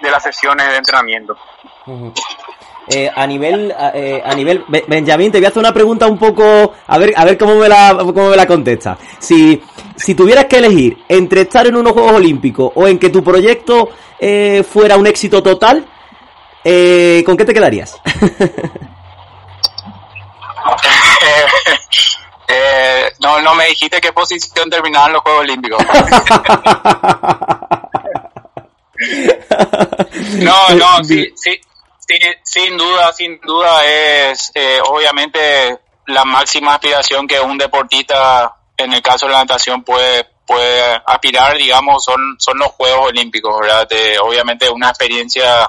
de las sesiones de entrenamiento. Eh, a nivel eh, a nivel Benjamín te voy a hacer una pregunta un poco a ver a ver cómo me la cómo me la contesta. Si si tuvieras que elegir entre estar en unos Juegos Olímpicos o en que tu proyecto eh, fuera un éxito total eh, con qué te quedarías eh, no no me dijiste qué posición terminaban los Juegos Olímpicos. No no sí sí Sí, sin duda, sin duda es eh, obviamente la máxima aspiración que un deportista, en el caso de la natación, puede puede aspirar, digamos, son son los Juegos Olímpicos, ¿verdad? obviamente una experiencia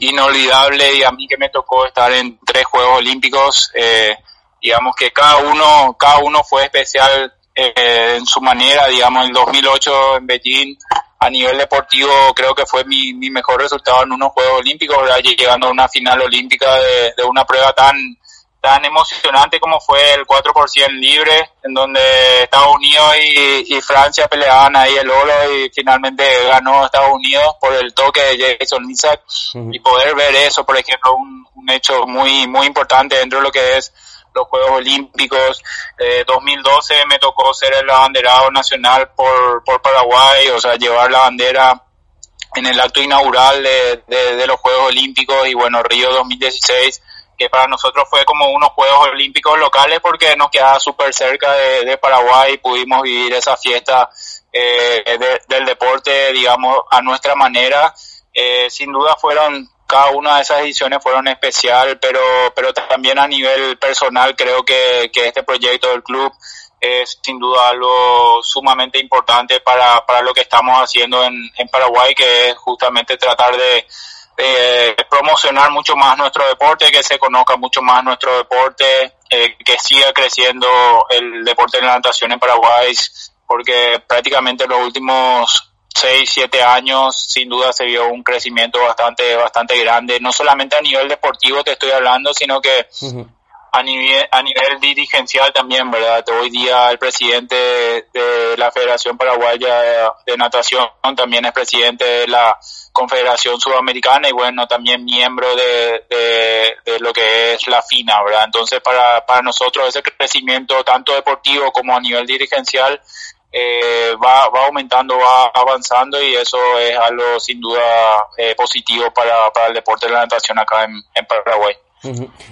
inolvidable y a mí que me tocó estar en tres Juegos Olímpicos, eh, digamos que cada uno cada uno fue especial eh, en su manera, digamos, en 2008 en Beijing a nivel deportivo creo que fue mi, mi mejor resultado en unos Juegos Olímpicos, llegando a una final olímpica de, de una prueba tan tan emocionante como fue el 4 libre, en donde Estados Unidos y, y, Francia peleaban ahí el oro y finalmente ganó Estados Unidos por el toque de Jason Isaac. Y poder ver eso, por ejemplo, un, un hecho muy muy importante dentro de lo que es los Juegos Olímpicos. Eh, 2012 me tocó ser el abanderado nacional por, por Paraguay, o sea, llevar la bandera en el acto inaugural de, de, los Juegos Olímpicos y bueno, Río 2016 que para nosotros fue como unos Juegos Olímpicos locales porque nos quedaba súper cerca de, de, Paraguay pudimos vivir esa fiesta eh, del deporte, digamos, a nuestra manera. Eh, sin duda fueron cada una de esas ediciones fueron especial, pero, pero también a nivel personal creo que, que este proyecto del club es sin duda algo sumamente importante para, para lo que estamos haciendo en, en Paraguay, que es justamente tratar de, promocionar mucho más nuestro deporte, que se conozca mucho más nuestro deporte, eh, que siga creciendo el deporte de la natación en Paraguay, porque prácticamente los últimos seis, siete años, sin duda se vio un crecimiento bastante, bastante grande, no solamente a nivel deportivo te estoy hablando, sino que a nivel, a nivel dirigencial también, ¿verdad? Hoy día el presidente de la Federación Paraguaya de Natación también es presidente de la Confederación Sudamericana y bueno, también miembro de, de, de, lo que es la FINA, ¿verdad? Entonces para, para nosotros ese crecimiento tanto deportivo como a nivel dirigencial eh, va, va aumentando, va avanzando y eso es algo sin duda eh, positivo para, para el deporte de la natación acá en, Paraguay.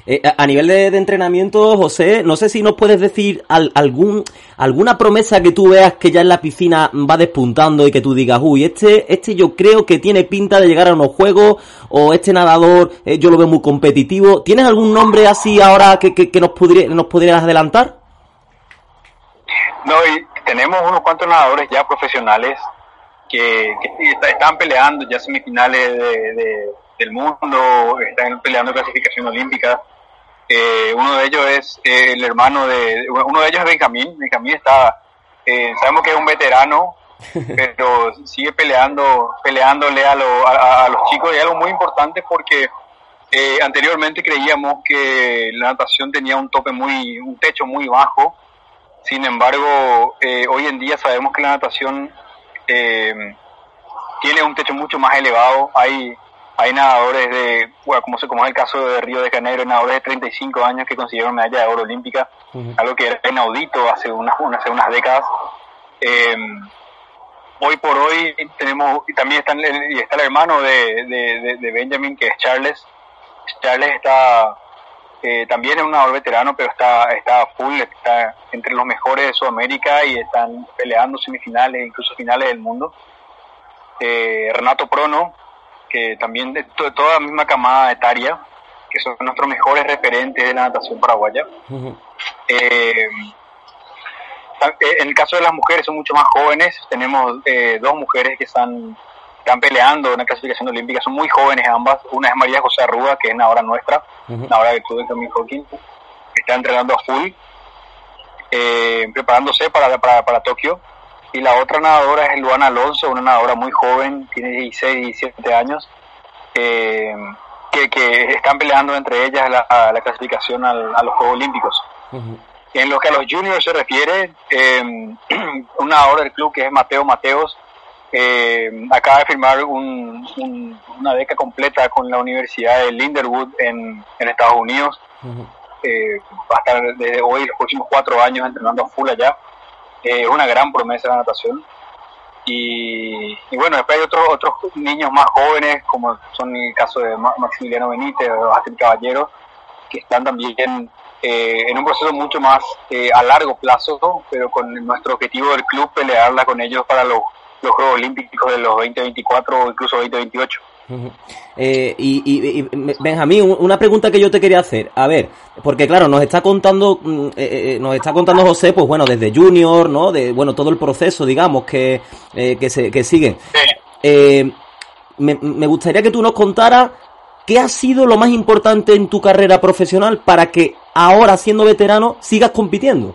Eh, a nivel de, entrenamiento, José, no sé si nos puedes decir algún alguna promesa que tú veas que ya en la piscina va despuntando y que tú digas, uy, este este yo creo que tiene pinta de llegar a unos juegos o este nadador yo lo veo muy competitivo. ¿Tienes algún nombre así ahora que, que, nos, podría, nos pudieras adelantar? No, y tenemos unos cuantos nadadores ya profesionales que, están peleando ya semifinales de, del mundo, están peleando clasificación olímpica. Eh, uno de ellos es eh, el hermano de, uno de ellos es Benjamín. Benjamín está, eh, sabemos que es un veterano, pero sigue peleando, peleándole a, a, los chicos y algo muy importante porque anteriormente creíamos que la natación tenía un tope muy, un techo muy bajo sin embargo, eh, hoy en día sabemos que la natación eh, tiene un techo mucho más elevado. Hay, hay nadadores de, bueno, como, como es el caso de Río de Janeiro, nadadores de 35 años que consiguieron medalla de oro olímpica, algo que era inaudito hace unas, hace unas décadas. Eh, hoy por hoy tenemos, y también está, el, está el hermano de, de Benjamin, que es Charles. Charles está también es un nadador veterano, pero está, está full, está entre los mejores de Sudamérica y están peleando semifinales, incluso finales del mundo. Eh, Renato Prono, que también de, toda la misma camada etaria, que son nuestros mejores referentes de la natación paraguaya. Eh, en el caso de las mujeres son mucho más jóvenes, tenemos eh, dos mujeres que están están peleando en la clasificación olímpica, son muy jóvenes ambas. Una es María José Arruga, que es nadadora nuestra, nadadora del club de Camille Hawking, está entrenando a full, eh, preparándose para, para, para, Tokio. Y la otra nadadora es Luana Alonso, una nadadora muy joven, tiene 16, 17 años, eh, que, que, están peleando entre ellas la, la clasificación a los Juegos Olímpicos. En lo que a los juniors se refiere, eh, una hora del club que es Mateo Mateos, eh, acaba de firmar un, una beca completa con la Universidad de Linderwood en, en Estados Unidos. eh, va a estar desde hoy los próximos cuatro años entrenando a full allá. Eh, es una gran promesa de la natación. Y, y, bueno, después hay otros otros niños más jóvenes, como son el caso de Maximiliano Benítez o Astrid Caballero, que están también eh, en un proceso mucho más eh, a largo plazo, pero con nuestro objetivo del club pelearla con ellos para los, los Juegos Olímpicos de los 2024 o incluso 2028. Eh, y, y, y, Benjamín, una pregunta que yo te quería hacer. A ver, porque claro, nos está contando, mm, eh, eh, nos está contando José, pues bueno, desde Junior, ¿no? De, bueno, todo el proceso, digamos, que, eh, que, se, que sigue. Eh, me, me gustaría que tú nos contaras qué ha sido lo más importante en tu carrera profesional para que ahora, siendo veterano, sigas compitiendo.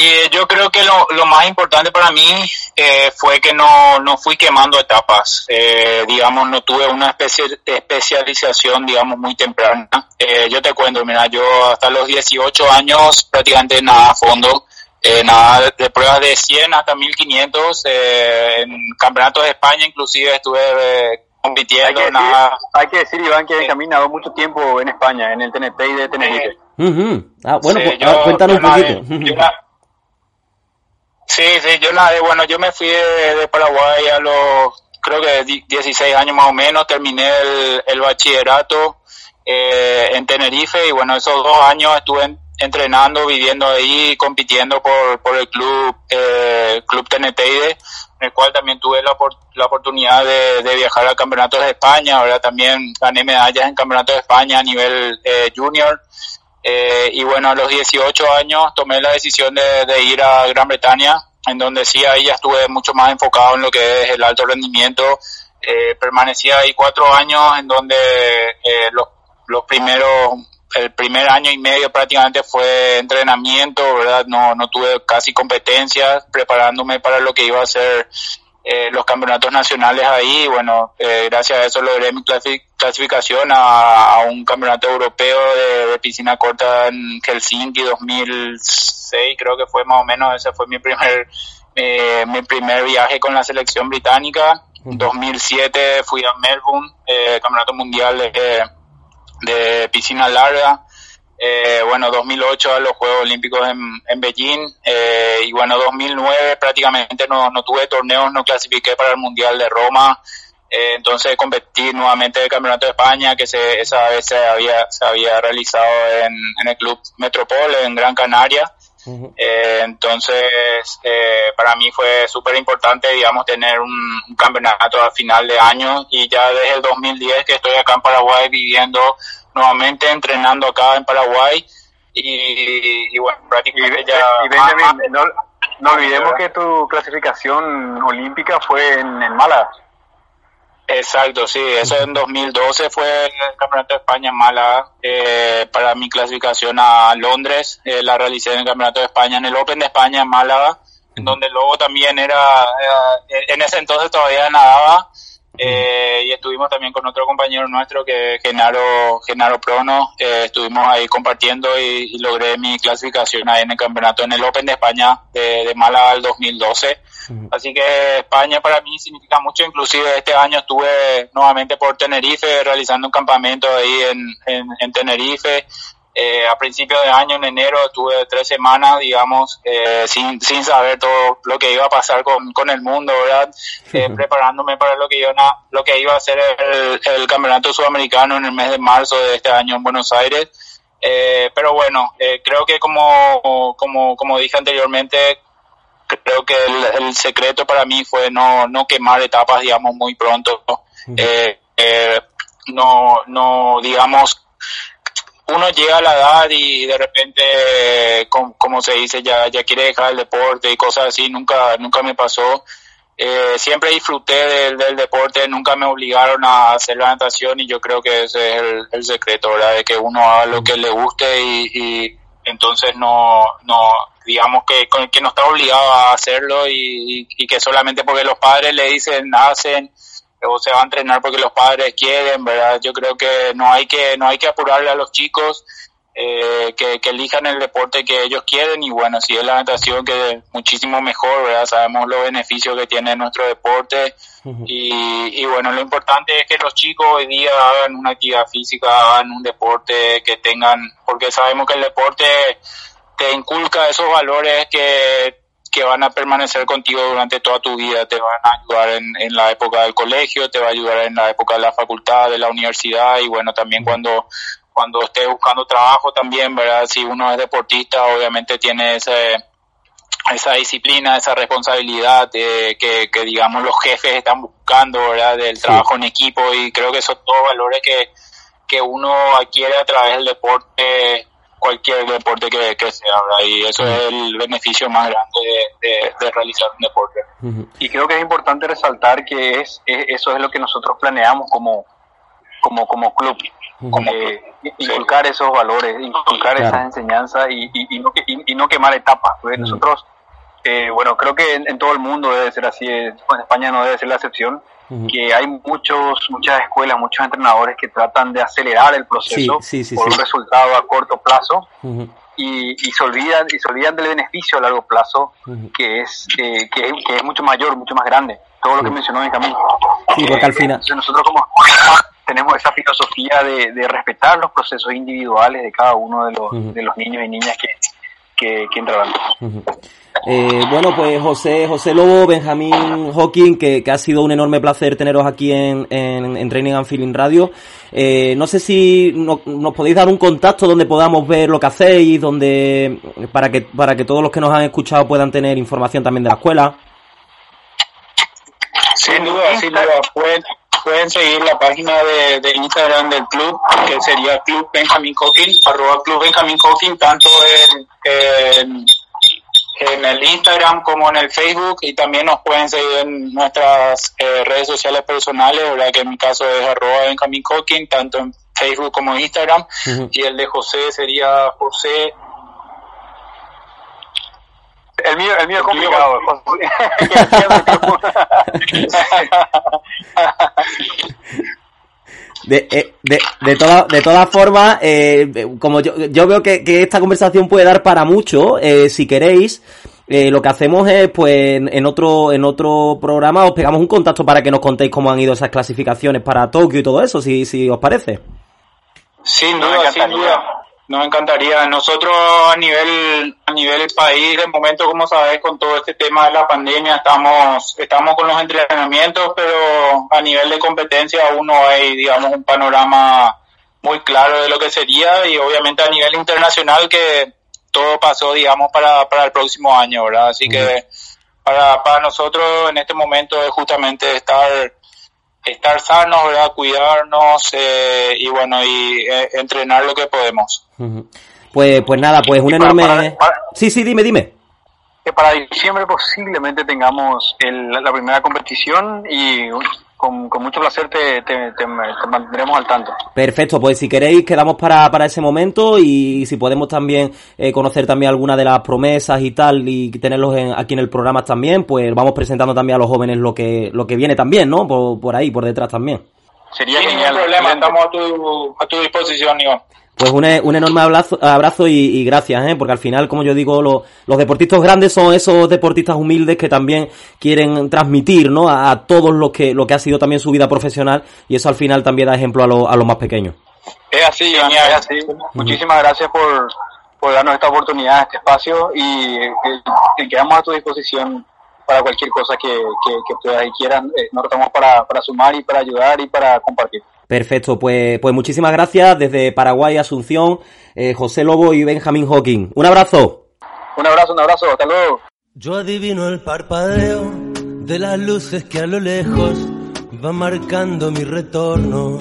Y yo creo que lo, lo más importante para mí eh, fue que no, no fui quemando etapas. Eh, digamos, no tuve una especie, especialización, digamos, muy temprana. Eh, yo te cuento, mira, yo hasta los 18 años prácticamente nada a fondo. Eh, nada de pruebas de 100 hasta 1500 eh, en campeonatos de España inclusive estuve eh, compitiendo hay que, nada decir, hay que decir Iván que he caminado mucho tiempo en España en el TNT y de Tenerife Uh -huh. ah, bueno Sí, pues, yo- ah, cuéntanos un poquito yo Sí, sí, yo nadé, bueno, yo me fui de, Paraguay a los, creo que di- 16 años más o menos, terminé el, bachillerato eh, en Tenerife y bueno, esos dos años estuve en- entrenando, viviendo ahí, compitiendo por, por el club, eh, Club Teneteide, en el cual también tuve la, la oportunidad de, de viajar a campeonatos de España, ahora también gané medallas en campeonatos de España a nivel eh, junior. Eh, y bueno, a los 18 años tomé la decisión de, ir a Gran Bretaña, en donde sí ahí ya estuve mucho más enfocado en lo que es el alto rendimiento. Eh, permanecí ahí cuatro años, en donde eh, los, los primeros, el primer año y medio prácticamente fue entrenamiento, ¿verdad? No, no tuve casi competencias, preparándome para lo que iba a ser eh, los campeonatos nacionales ahí. Bueno, eh, gracias a eso logré mi clasi- clasificación a, a un campeonato europeo de, de piscina corta en Helsinki 2006, creo que fue más o menos, ese fue mi primer, eh, mi primer viaje con la selección británica. 2007 fui a Melbourne, eh, campeonato mundial de, de piscina larga. Eh, bueno, 2008 a los Juegos Olímpicos en, en Beijing eh, y bueno, 2009 prácticamente no, no tuve torneos, no clasifiqué para el Mundial de Roma, eh, entonces competí nuevamente el Campeonato de España que se, esa vez se había, se había realizado en, en el Club Metropol en Gran Canaria. Eh, entonces, eh, para mí fue súper importante, digamos, tener un, un campeonato a final de año y ya desde el 2010 que estoy acá en Paraguay viviendo nuevamente, entrenando acá en Paraguay. Y, y bueno, prácticamente y ya... Benjamin, ah, no, no olvidemos que tu clasificación olímpica fue en, en Málaga. Exacto, sí, eso en 2012 fue el Campeonato de España en Málaga. Eh, para mi clasificación a Londres, eh, la realicé en el Campeonato de España, en el Open de España en Málaga, en donde luego también era, era- en ese entonces todavía nadaba, eh, y estuvimos también con otro compañero nuestro que es Genaro, Genaro Prono, eh, estuvimos ahí compartiendo y, y logré mi clasificación ahí en el campeonato en el Open de España de, de Málaga el 2012. Así que España para mí significa mucho, inclusive este año estuve nuevamente por Tenerife realizando un campamento ahí en, en, en Tenerife. Eh, a principios de año, en enero, estuve tres semanas, digamos, eh, sin, sin saber todo lo que iba a pasar con, con el mundo, ¿verdad? Eh, preparándome para lo que, iba a, lo que iba a ser el, el campeonato sudamericano en el mes de marzo de este año en Buenos Aires. Eh, pero bueno, creo que como, como, como dije anteriormente, creo que el, el secreto para mí fue no, no quemar etapas, digamos, muy pronto. Eh, eh, no, no, digamos, uno llega a la edad y de repente, com- como se dice, ya, ya quiere dejar el deporte y cosas así, nunca, nunca me pasó. Eh, siempre disfruté del, del deporte, nunca me obligaron a hacer la natación y yo creo que ese es el, el secreto, ¿verdad? De que uno haga lo que le guste y, y entonces no, no, digamos que, que no está obligado a hacerlo y- y que solamente porque los padres le dicen, hacen, o se va a entrenar porque los padres quieren, ¿verdad? Yo creo que no hay que, no hay que apurarle a los chicos, eh, que, elijan el deporte que ellos quieren y bueno, si es la natación que muchísimo mejor, ¿verdad? Sabemos los beneficios que tiene nuestro deporte y, bueno, lo importante es que los chicos hoy día hagan una actividad física, hagan un deporte que tengan, porque sabemos que el deporte te inculca esos valores que, que van a permanecer contigo durante toda tu vida, te van a ayudar en, en la época del colegio, te va a ayudar en la época de la facultad, de la universidad y bueno, también cuando cuando esté buscando trabajo también, ¿verdad? Si uno es deportista, obviamente tiene ese, esa disciplina, esa responsabilidad de, que, que, digamos, los jefes están buscando, ¿verdad? Del trabajo en equipo y creo que son todos valores que, que uno adquiere a través del deporte, cualquier deporte que, que sea, ¿verdad? Y eso es el beneficio más grande de, realizar un deporte. Y creo que es importante resaltar que es, eso es lo que nosotros planeamos como, como, como club como inculcar esos valores, inculcar esas enseñanzas y, y, no, y, no quemar etapas. Nosotros, eh, bueno, creo que en, todo el mundo debe ser así, en España no debe ser la excepción, que hay muchos muchas escuelas, muchos entrenadores que tratan de acelerar el proceso por un resultado a corto plazo y, se olvidan y se olvidan del beneficio a largo plazo que es, eh, que, que, es mucho mayor, mucho más grande. Todo lo que mencionó en camino. Sí, porque al final. nosotros como tenemos esa filosofía de, de, respetar los procesos individuales de cada uno de los, de los niños y niñas que, que, que entrarán. Eh, bueno, pues José, José Lobo, Benjamín Hawking, que, que, ha sido un enorme placer teneros aquí en, en, Training and Feeling Radio. Eh, no sé si nos podéis dar un contacto donde podamos ver lo que hacéis, donde para que para que todos los que nos han escuchado puedan tener información también de la escuela. Sin duda, sin duda. Pueden, pueden seguir la página de, de, Instagram del club, que sería Club Cooking, arroba Club tanto en, en, el Instagram como en el Facebook, y también nos pueden seguir en nuestras eh, redes sociales personales, ¿verdad? que en mi caso es arroba Benjamin Cooking, tanto en Facebook como en Instagram, y el de José sería José el mío, el mío es complicado. De, eh, de, de, toda, de todas formas, eh, como yo, yo veo que, que, esta conversación puede dar para mucho, eh, si queréis, eh, lo que hacemos es, pues, en otro, en otro programa os pegamos un contacto para que nos contéis cómo han ido esas clasificaciones para Tokio y todo eso, si, si os parece. Sin duda, sin duda. Nos encantaría. Nosotros a nivel a nivel país, de momento, como sabes, con todo este tema de la pandemia, estamos estamos con los entrenamientos, pero a nivel de competencia aún no hay, digamos, un panorama muy claro de lo que sería y obviamente a nivel internacional que todo pasó, digamos, para, para el próximo año, ¿verdad? Así que para, para nosotros en este momento es justamente estar estar sanos, ¿verdad? Cuidarnos eh, y bueno, y eh, entrenar lo que podemos. Pues, pues nada, pues un enorme... sí, sí, dime, dime. Que para diciembre posiblemente tengamos la primera competición y con, mucho placer te, te, mantendremos al tanto. Perfecto, pues si queréis quedamos para, para ese momento y si podemos también eh, conocer también alguna de las promesas y tal y tenerlos aquí en el programa también, pues vamos presentando también a los jóvenes lo que, lo que viene también, ¿no? Por, por ahí, por detrás también. Sería genial. problema, estamos a tu, a tu disposición, Iván. Pues un, un enorme abrazo, abrazo y, gracias, ¿eh? porque al final, como yo digo, los deportistas grandes son esos deportistas humildes que también quieren transmitir ¿no? a, todos lo que, lo que ha sido también su vida profesional y eso al final también da ejemplo a, a los más pequeños. Es así, es así. Muchísimas gracias por, por darnos esta oportunidad, este espacio y, quedamos a tu disposición para cualquier cosa que, que, que puedas y quieran. Eh, nos estamos para, para sumar y para ayudar y para compartir. Perfecto, pues, pues muchísimas gracias desde Paraguay, Asunción, eh, José Lobo y Benjamín Hawking. Un abrazo. Un abrazo, un abrazo, hasta luego. Yo adivino el parpadeo de las luces que a lo lejos va marcando mi retorno.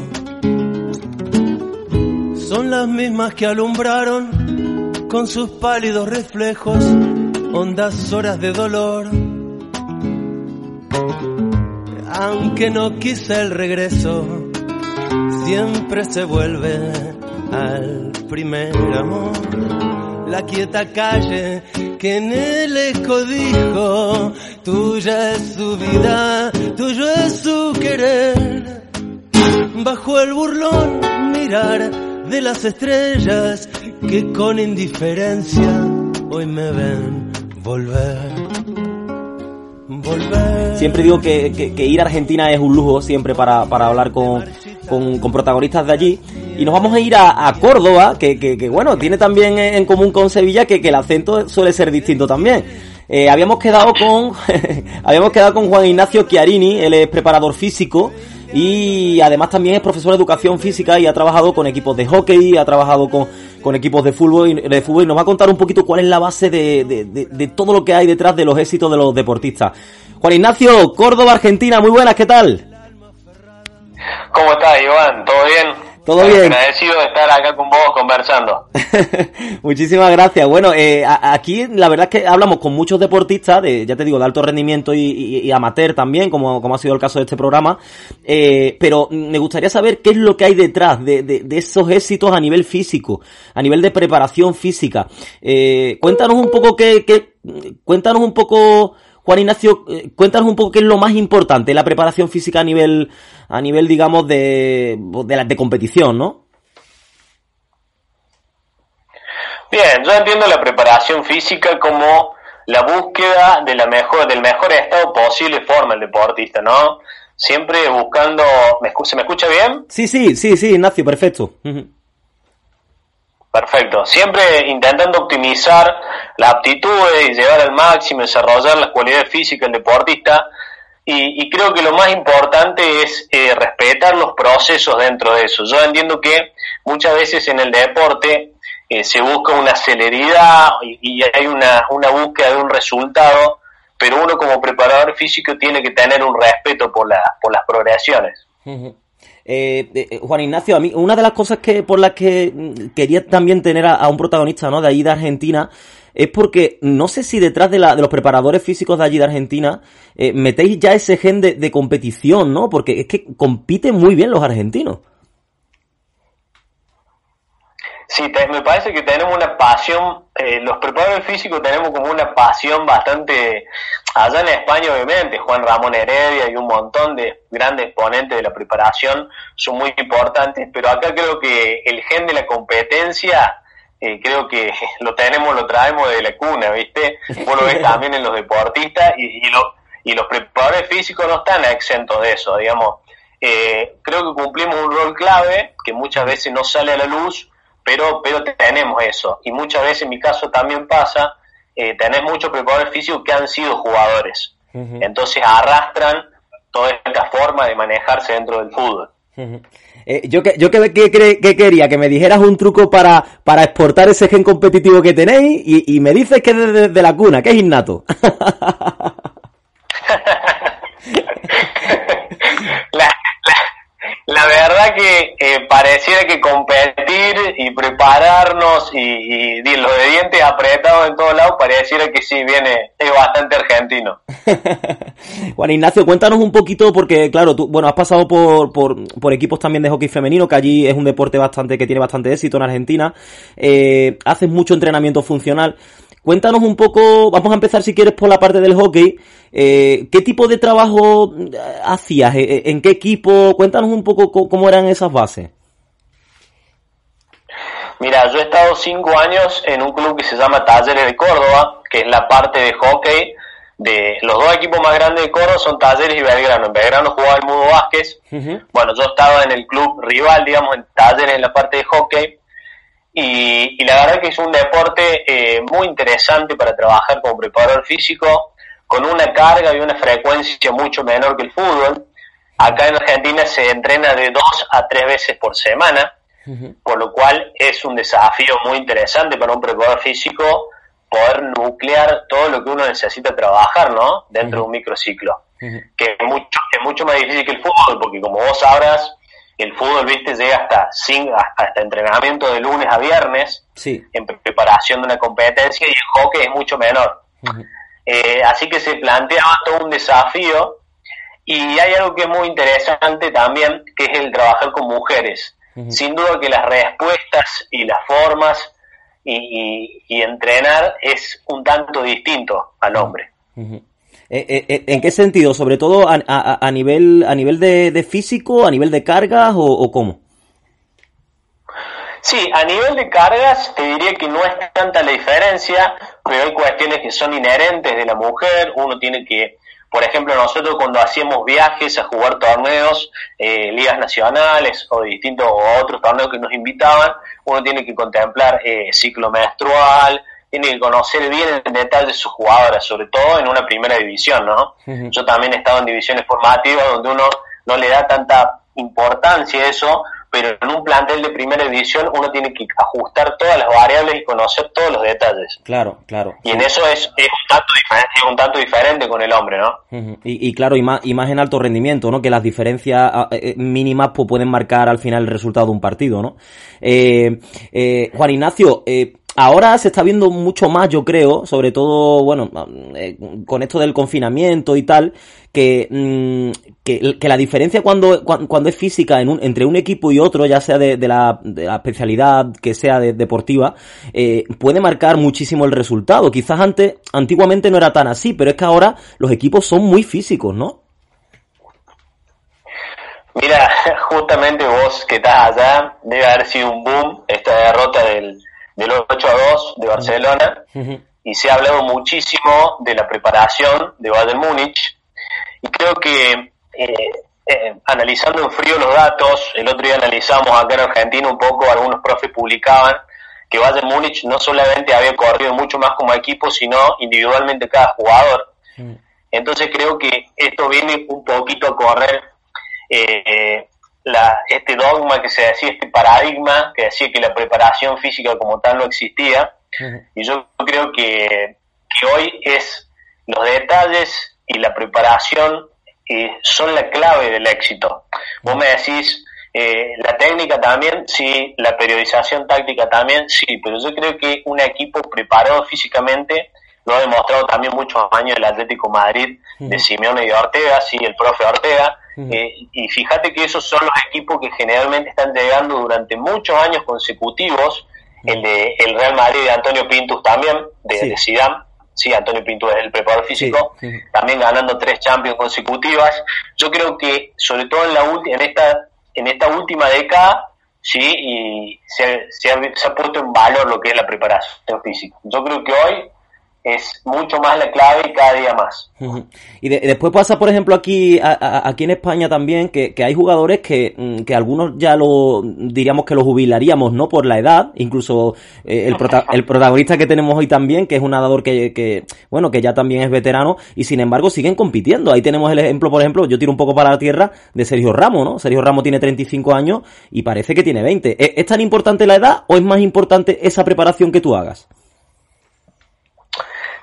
Son las mismas que alumbraron con sus pálidos reflejos hondas horas de dolor. Aunque no quise el regreso, siempre se vuelve al primer amor. La quieta calle que en el eco dijo, tuya es su vida, tuyo es su querer. Bajo el burlón mirar de las estrellas que con indiferencia hoy me ven volver. Volver. Siempre digo que, que- que ir a Argentina es un lujo siempre para, para hablar con, con, con protagonistas de allí. Y nos vamos a ir a, a Córdoba, que, que, que, bueno, tiene también en común con Sevilla que, que el acento suele ser distinto también. Eh, habíamos quedado con habíamos quedado con Juan Ignacio Chiarini, él es preparador físico y además también es profesor de educación física y ha trabajado con equipos de hockey, ha trabajado con, con equipos de fútbol, y, de fútbol y nos va a contar un poquito cuál es la base de, de, de, de todo lo que hay detrás de los éxitos de los deportistas. Juan Ignacio, Córdoba, Argentina, muy buenas, ¿qué tal? ¿Cómo estás, Iván? ¿Todo bien? Todo bien. Agradecido de estar acá con vos conversando. Muchísimas gracias. Bueno, eh, a- aquí la verdad es que hablamos con muchos deportistas, de, ya te digo, de alto rendimiento y, y- y amateur también, como, como ha sido el caso de este programa, eh, pero me gustaría saber qué es lo que hay detrás de, de- de esos éxitos a nivel físico, a nivel de preparación física. Eh, cuéntanos un poco qué, qué- cuéntanos un poco, Juan Ignacio, eh, cuéntanos un poco qué es lo más importante, la preparación física a nivel, a nivel, digamos, de, de, la- de competición, ¿no? Bien, yo entiendo la preparación física como la búsqueda de la mejor, del mejor estado posible forma el deportista, ¿no? Siempre buscando... ¿me escu- ¿Se me escucha bien? Sí, sí, sí, sí, Ignacio, perfecto. Ujú. Perfecto. Siempre intentando optimizar las aptitudes y llevar al máximo, desarrollar las cualidades físicas del deportista. Y, y creo que lo más importante es eh, respetar los procesos dentro de eso. Yo entiendo que muchas veces en el deporte eh, se busca una celeridad y, hay una, una búsqueda de un resultado, pero uno como preparador físico tiene que tener un respeto por, la, por las progresiones. Ujú. Eh, eh, Juan Ignacio, a mí una de las cosas que por las que mm, quería también tener a, un protagonista, ¿no? De allí de Argentina es porque no sé si detrás de los preparadores físicos de allí de Argentina eh, metéis ya ese gen de, de competición, ¿no? Porque es que compiten muy bien los argentinos. Sí, te- me parece que tenemos una pasión, eh, los preparadores físicos tenemos como una pasión bastante, allá en España obviamente, Juan Ramón Heredia y un montón de grandes exponentes de la preparación son muy importantes, pero acá creo que el gen de la competencia, eh, creo que lo tenemos, lo traemos de la cuna, ¿viste? Vos lo ves también en los deportistas y, y, lo- y los preparadores físicos no están exentos de eso, digamos. Eh, creo que cumplimos un rol clave que muchas veces no sale a la luz, pero, pero tenemos eso. Y muchas veces en mi caso también pasa, eh, tenés muchos preparadores físicos que han sido jugadores. Entonces arrastran toda esta forma de manejarse dentro del fútbol. Eh, yo que, yo que, que, quería que me dijeras un truco para, para exportar ese gen competitivo que tenéis y, y me dices que es desde de la cuna, que es innato. La, la, verdad que eh, pareciera que competir y prepararnos y, y, y los de dientes apretados en todos lados, pareciera que sí viene, es bastante argentino. Juan Ignacio, cuéntanos un poquito, porque claro, tú, bueno, has pasado por, por, por equipos también de hockey femenino, que allí es un deporte bastante, que tiene bastante éxito en Argentina. Eh, haces mucho entrenamiento funcional. Cuéntanos un poco, vamos a empezar si quieres por la parte del hockey. Eh, ¿Qué tipo de trabajo eh, hacías? Eh, ¿En qué equipo? Cuéntanos un poco co- cómo eran esas bases. Mira, yo he estado cinco años en un club que se llama Talleres de Córdoba, que es la parte de hockey de los dos equipos más grandes de Córdoba son Talleres y Belgrano. En Belgrano jugaba el Mudo Vázquez. Bueno, yo estaba en el club rival, digamos, en Talleres en la parte de hockey. Y, y la verdad que es un deporte eh, muy interesante para trabajar como preparador físico, con una carga y una frecuencia mucho menor que el fútbol. Acá en Argentina se entrena de dos a tres veces por semana, por lo cual es un desafío muy interesante para un preparador físico poder nuclear todo lo que uno necesita trabajar, ¿no? Dentro de un microciclo. Que es mucho, es mucho más difícil que el fútbol, porque como vos sabrás, el fútbol, viste, llega hasta, sin, hasta entrenamiento de lunes a viernes, Sí. en preparación de una competencia, y el hockey es mucho menor. Eh, así que se planteaba todo un desafío, y hay algo que es muy interesante también, que es el trabajar con mujeres. Sin duda que las respuestas y las formas y, y- y entrenar es un tanto distinto al hombre. ¿En qué sentido? ¿Sobre todo a, a- a nivel a nivel de, de físico, a nivel de cargas o, o cómo? Sí, a nivel de cargas te diría que no es tanta la diferencia, pero hay cuestiones que son inherentes de la mujer, uno tiene que por ejemplo, nosotros cuando hacíamos viajes a jugar torneos, eh, ligas nacionales o distintos otros torneos que nos invitaban, uno tiene que contemplar eh, ciclo menstrual, tiene que conocer bien en detalle sus jugadoras, sobre todo en una primera división, ¿no? Yo también he estado en divisiones formativas donde uno no le da tanta importancia a eso, pero en un plantel de primera división uno tiene que ajustar todas las variables y conocer todos los detalles. Claro, claro. Y en eso es, es, un, tanto diferente, es un tanto diferente con el hombre, ¿no? y, y, claro, y más, y más en alto rendimiento, ¿no? Que las diferencias eh, eh, mínimas pues, pueden marcar al final el resultado de un partido, ¿no? Eh, eh, Juan Ignacio, eh, Ahora se está viendo mucho más, yo creo, sobre todo, bueno, eh, con esto del confinamiento y tal, que, mm, que, la diferencia cuando, cuando es física en un, entre un equipo y otro, ya sea de, de, la, especialidad que sea de, deportiva, eh, puede marcar muchísimo el resultado. Quizás antes, antiguamente no era tan así, pero es que ahora los equipos son muy físicos, ¿no? Mira, justamente vos que estás allá, debe haber sido un boom esta derrota del del 8 a 2 de Barcelona y se ha hablado muchísimo de la preparación de Bayern Múnich y creo que eh, eh, analizando en frío los datos, el otro día analizamos acá en Argentina un poco, algunos profes publicaban que Bayern Múnich no solamente había corrido mucho más como equipo, sino individualmente cada jugador. Entonces creo que esto viene un poquito a correr eh, la, este dogma que se decía, este paradigma que decía que la preparación física como tal no existía. Y yo creo que, que, hoy es los detalles y la preparación eh, son la clave del éxito. Vos me decís, eh, la técnica también, sí, la periodización táctica también, sí, pero yo creo que un equipo preparado físicamente lo ha demostrado también muchos años el Atlético Madrid de Simeone y de Ortega, sí, el profe Ortega, eh, y fíjate que esos son los equipos que generalmente están llegando durante muchos años consecutivos. El de el Real Madrid de Antonio Pintus también, de, sí. Zidane. Sí, Antonio Pintus es el preparador físico, sí, sí. también ganando tres Champions consecutivas. Yo creo que, sobre todo en la en esta en esta última década, sí, y se, se, ha, se ha puesto en valor lo que es la preparación física. Yo creo que hoy es mucho más la clave y cada día más. Y de, después pasa, por ejemplo, aquí a, a, aquí en España también, que, que hay jugadores que, mm, que, algunos ya lo diríamos que lo jubilaríamos, ¿no? Por la edad, incluso eh, el, prota el protagonista que tenemos hoy también, que es un nadador que, que, bueno, que ya también es veterano, y sin embargo siguen compitiendo. Ahí tenemos el ejemplo, por ejemplo, yo tiro un poco para la tierra, de Sergio Ramos, ¿no? Sergio Ramos tiene 35 años y parece que tiene 20. ¿Es, ¿Es tan importante la edad o es más importante esa preparación que tú hagas?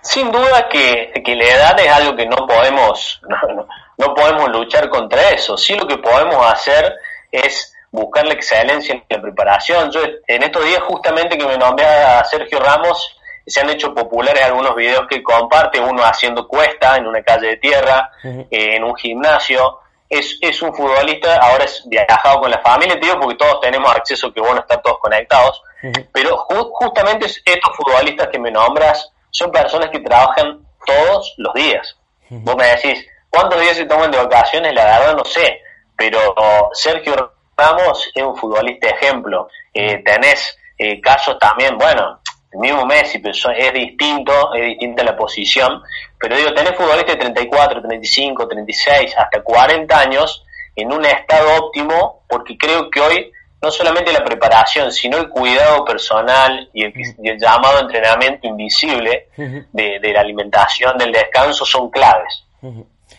Sin duda que, que, la edad es algo que no podemos, no, no, podemos luchar contra eso. Sí lo que podemos hacer es buscar la excelencia en la preparación. Yo en estos días justamente que me nombré a Sergio Ramos, se han hecho populares algunos videos que comparte, uno haciendo cuesta en una calle de tierra, uh -huh. eh, en un gimnasio. Es, es un futbolista, ahora es viajado con la familia, te digo, porque todos tenemos acceso, que bueno, estar todos conectados, uh -huh. pero ju justamente estos futbolistas que me nombras, son personas que trabajan todos los días. Uh -huh. Vos me decís, ¿cuántos días se toman de vacaciones? La verdad no sé, pero Sergio Ramos es un futbolista ejemplo. Eh, tenés eh, casos también, bueno, el mismo Messi, pero es distinto, es distinta la posición, pero digo, tenés futbolistas de 34, 35, 36, hasta 40 años en un estado óptimo, porque creo que hoy no solamente la preparación, sino el cuidado personal y el, y el llamado entrenamiento invisible de, de, la alimentación, del descanso, son claves.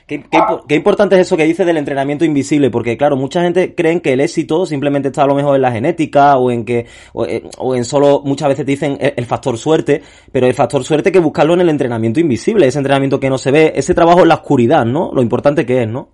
¿Qué, qué, qué, importante es eso que dice del entrenamiento invisible, porque claro, mucha gente cree que el éxito simplemente está a lo mejor en la genética o en que, o, eh, o en solo, muchas veces te dicen el, el, factor suerte, pero el factor suerte hay que buscarlo en el entrenamiento invisible, ese entrenamiento que no se ve, ese trabajo en la oscuridad, ¿no? Lo importante que es, ¿no?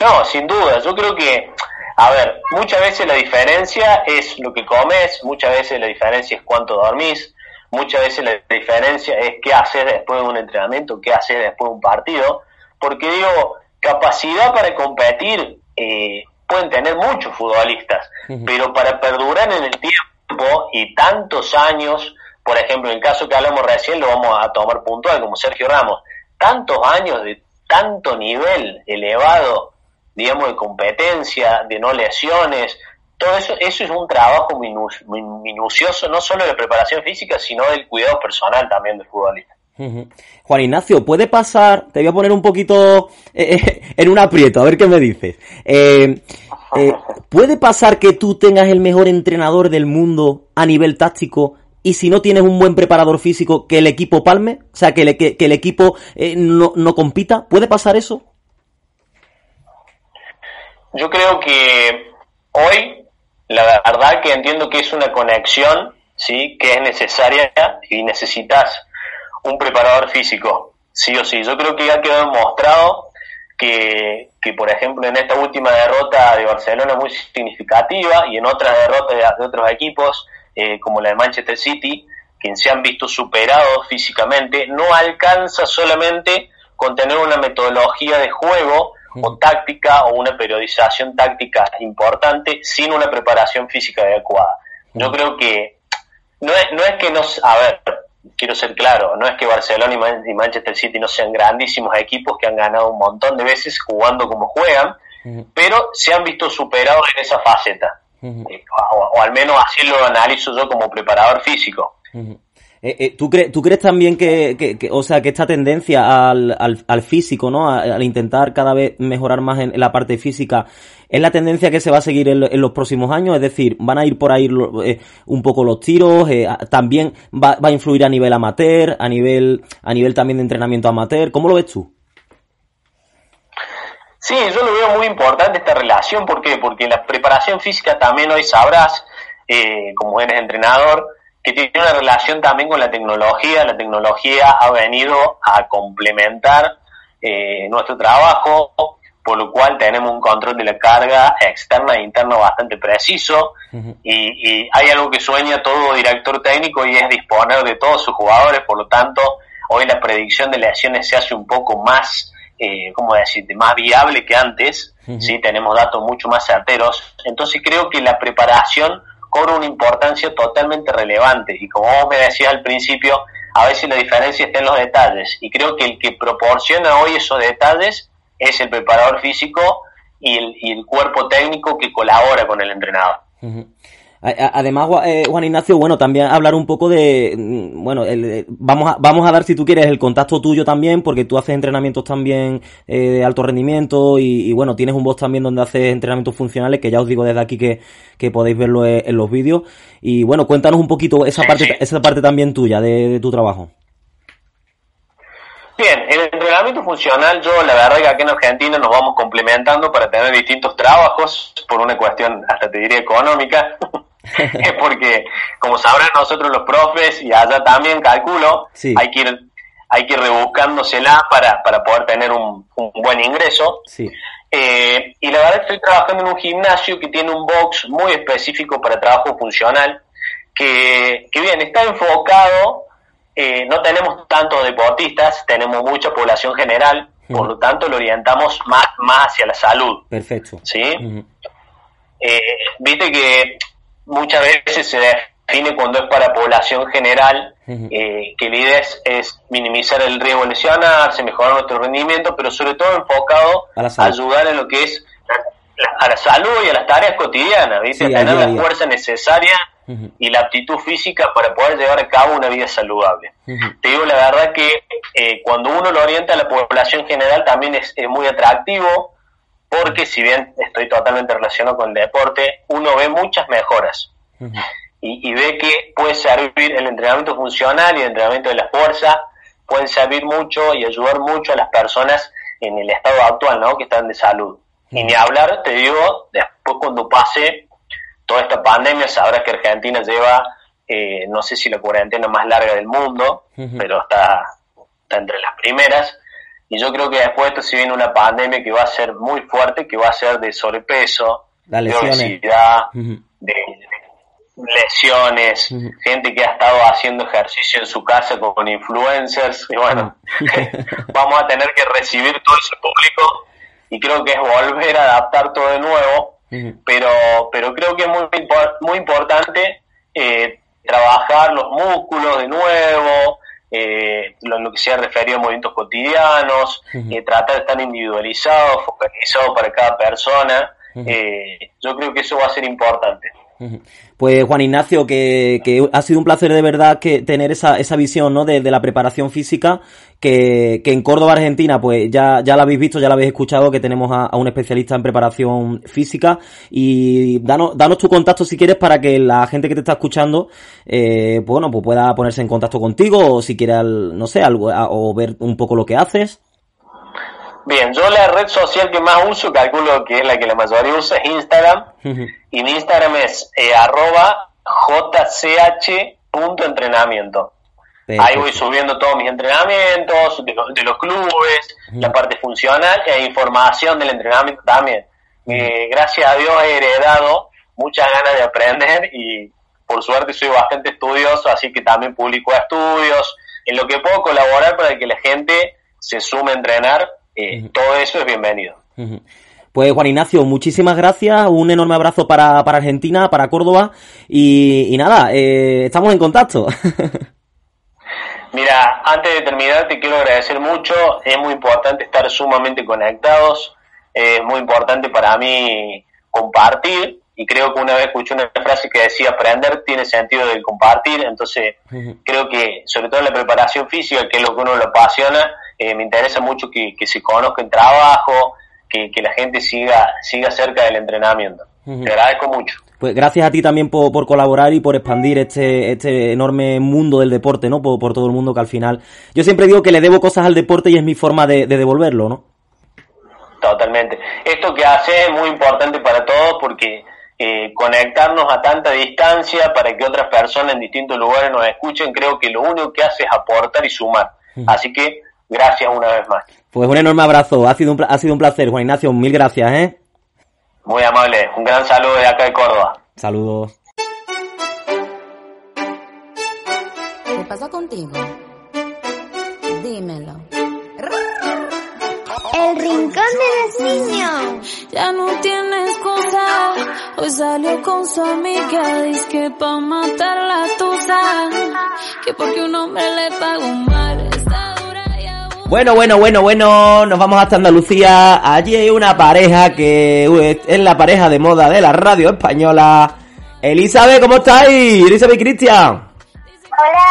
No, sin duda, yo creo que a ver, muchas veces la diferencia es lo que comes, muchas veces la diferencia es cuánto dormís, muchas veces la diferencia es qué haces después de un entrenamiento, qué haces después de un partido, porque digo, capacidad para competir eh, pueden tener muchos futbolistas, uh -huh. pero para perdurar en el tiempo y tantos años, por ejemplo, en el caso que hablamos recién, lo vamos a tomar puntual, como Sergio Ramos, tantos años de tanto nivel elevado digamos, de competencia, de no lesiones, todo eso, eso es un trabajo minucioso, no solo de preparación física, sino del cuidado personal también del futbolista. Juan Ignacio, puede pasar, te voy a poner un poquito eh, eh, en un aprieto, a ver qué me dices. Eh, ¿Puede pasar que tú tengas el mejor entrenador del mundo a nivel táctico y si no tienes un buen preparador físico, que el equipo palme? O sea, que, el equipo no, no compita. ¿Puede pasar eso? Yo creo que hoy, la verdad que entiendo que es una conexión, ¿sí? Que es necesaria y necesitas un preparador físico, sí o sí. Yo creo que ya quedó demostrado que, que, por ejemplo, en esta última derrota de Barcelona muy significativa y en otras derrotas de, otros equipos, eh, como la de Manchester City, quien se han visto superados físicamente, no alcanza solamente con tener una metodología de juego o táctica o una periodización táctica importante sin una preparación física adecuada. Yo creo que no es, no es que nos, a ver, quiero ser claro, no es que Barcelona y, Manchester City no sean grandísimos equipos que han ganado un montón de veces jugando como juegan, pero se han visto superados en esa faceta. Eh, o, al menos así lo analizo yo como preparador físico. Eh, eh, ¿tú, crees, ¿Tú crees también que, o sea, que esta tendencia al, físico, ¿no? Al, intentar cada vez mejorar más en, la parte física, es la tendencia que se va a seguir en, los próximos años? Es decir, ¿van a ir por ahí eh, un poco los tiros? ¿También va, va, a influir a nivel amateur, a nivel, a nivel también de entrenamiento amateur? ¿Cómo lo ves tú? Sí, yo lo veo muy importante esta relación. ¿Por qué? Porque la preparación física también hoy sabrás, como eres entrenador, que tiene una relación también con la tecnología. La tecnología ha venido a complementar eh, nuestro trabajo, por lo cual tenemos un control de la carga externa e interna bastante preciso. y, hay algo que sueña todo director técnico y es disponer de todos sus jugadores, por lo tanto, hoy la predicción de lesiones se hace un poco más, eh, ¿cómo decirte?, más viable que antes. ¿sí? Tenemos datos mucho más certeros. Entonces creo que la preparación cobra una importancia totalmente relevante. Y como vos me decías al principio, a veces la diferencia está en los detalles. Y creo que el que proporciona hoy esos detalles es el preparador físico y el, y el cuerpo técnico que colabora con el entrenador. Además, eh, Juan Ignacio, bueno, también hablar un poco de, mm, bueno, vamos, a, vamos a dar, si tú quieres, el contacto tuyo también, porque tú haces entrenamientos también eh, de alto rendimiento y, bueno, tienes un voz también donde haces entrenamientos funcionales, que ya os digo desde aquí que, podéis verlo eh, en, los vídeos. Y bueno, cuéntanos un poquito esa parte, esa parte también tuya de, tu trabajo. Bien, el entrenamiento funcional, yo la verdad que aquí en Argentina nos vamos complementando para tener distintos trabajos, por una cuestión hasta te diría económica. porque, como sabrán nosotros los profes, y allá también calculo, hay que ir hay que ir rebuscándosela para, para poder tener un, buen ingreso. Eh, y la verdad estoy trabajando en un gimnasio que tiene un box muy específico para trabajo funcional, que, que bien, está enfocado, eh, no tenemos tantos deportistas, tenemos mucha población general, por lo tanto lo orientamos más, más hacia la salud. Perfecto. ¿Sí? Eh, viste que muchas veces se define cuando es para población general, eh, que la idea es, minimizar el riesgo de lesionarse, mejorar nuestro rendimiento, pero sobre todo enfocado a, ayudar en lo que es a la salud y a las tareas cotidianas, ¿viste? tener la fuerza necesaria y la aptitud física para poder llevar a cabo una vida saludable. Te digo la verdad que eh, cuando uno lo orienta a la población general también es muy atractivo, porque si bien estoy totalmente relacionado con el deporte, uno ve muchas mejoras. Y, ve que puede servir el entrenamiento funcional y el entrenamiento de la fuerza, pueden servir mucho y ayudar mucho a las personas en el estado actual, ¿no? Que están de salud. Y ni hablar, te digo, después cuando pase toda esta pandemia, sabrás que Argentina lleva, eh, no sé si la cuarentena más larga del mundo, pero está, está entre las primeras y yo creo que después de esto se viene una pandemia que va a ser muy fuerte, que va a ser de sobrepeso, de obesidad, de, lesiones, gente que ha estado haciendo ejercicio en su casa con influencers. Y bueno, vamos a tener que recibir todo ese público y creo que es volver a adaptar todo de nuevo. Pero, pero creo que es muy, muy importante eh, trabajar los músculos de nuevo, eh, lo, que se ha referido a movimientos cotidianos, eh, tratar de estar individualizado, focalizado para cada persona eh, yo creo que eso va a ser importante. Pues Juan Ignacio, que, que, ha sido un placer de verdad que tener esa, esa visión ¿no? de, de la preparación física, que, que, en Córdoba, Argentina, pues ya, ya la habéis visto, ya la habéis escuchado, que tenemos a, a un especialista en preparación física. Y danos, danos tu contacto si quieres para que la gente que te está escuchando, eh, bueno, pues pueda ponerse en contacto contigo o si quiere, no sé, algo, o ver un poco lo que haces. Bien, yo la red social que más uso, calculo que es la que la mayoría usa, es Instagram. Y mi Instagram es eh, arroba jch.entrenamiento. Ahí voy subiendo todos mis entrenamientos, de los, de los clubes, la parte funcional e información del entrenamiento también. Eh, gracias a Dios he heredado muchas ganas de aprender y por suerte soy bastante estudioso, así que también publico estudios, en lo que puedo colaborar para que la gente se sume a entrenar eh, todo eso es bienvenido. Pues Juan Ignacio, muchísimas gracias, un enorme abrazo para, para Argentina, para Córdoba y, nada, eh, estamos en contacto. Mira, antes de terminar te quiero agradecer mucho, es muy importante estar sumamente conectados, es muy importante para mí compartir. Y creo que una vez escuché una frase que decía aprender tiene sentido de compartir, entonces creo que sobre todo en la preparación física, que es lo que uno lo apasiona, eh, me interesa mucho que, se conozca el trabajo, que, la gente siga, siga cerca del entrenamiento. Te agradezco mucho. Pues gracias a ti también por, por, colaborar y por expandir este, este enorme mundo del deporte, ¿no? Por, por, todo el mundo que al final... Yo siempre digo que le debo cosas al deporte y es mi forma de, devolverlo, ¿no? Totalmente. Esto que hace es muy importante para todos porque eh, conectarnos a tanta distancia para que otras personas en distintos lugares nos escuchen, creo que lo único que hace es aportar y sumar. Así que Gracias una vez más. Pues un enorme abrazo, ha sido un, ha sido un placer, Juan Ignacio, mil gracias, ¿eh? Muy amable, un gran saludo de acá de Córdoba. Saludos. ¿Qué pasa contigo? Dímelo. El rincón de los niños. Ya no tienes cosa. Hoy salió con su amiga. Dice que pa' matar la tusa. Que porque un hombre le pagó mal. Bueno, bueno, bueno, bueno, nos vamos hasta Andalucía. Allí hay una pareja que es la pareja de moda de la radio española. Elizabeth, ¿cómo estáis? Elizabeth y Cristian. Hola,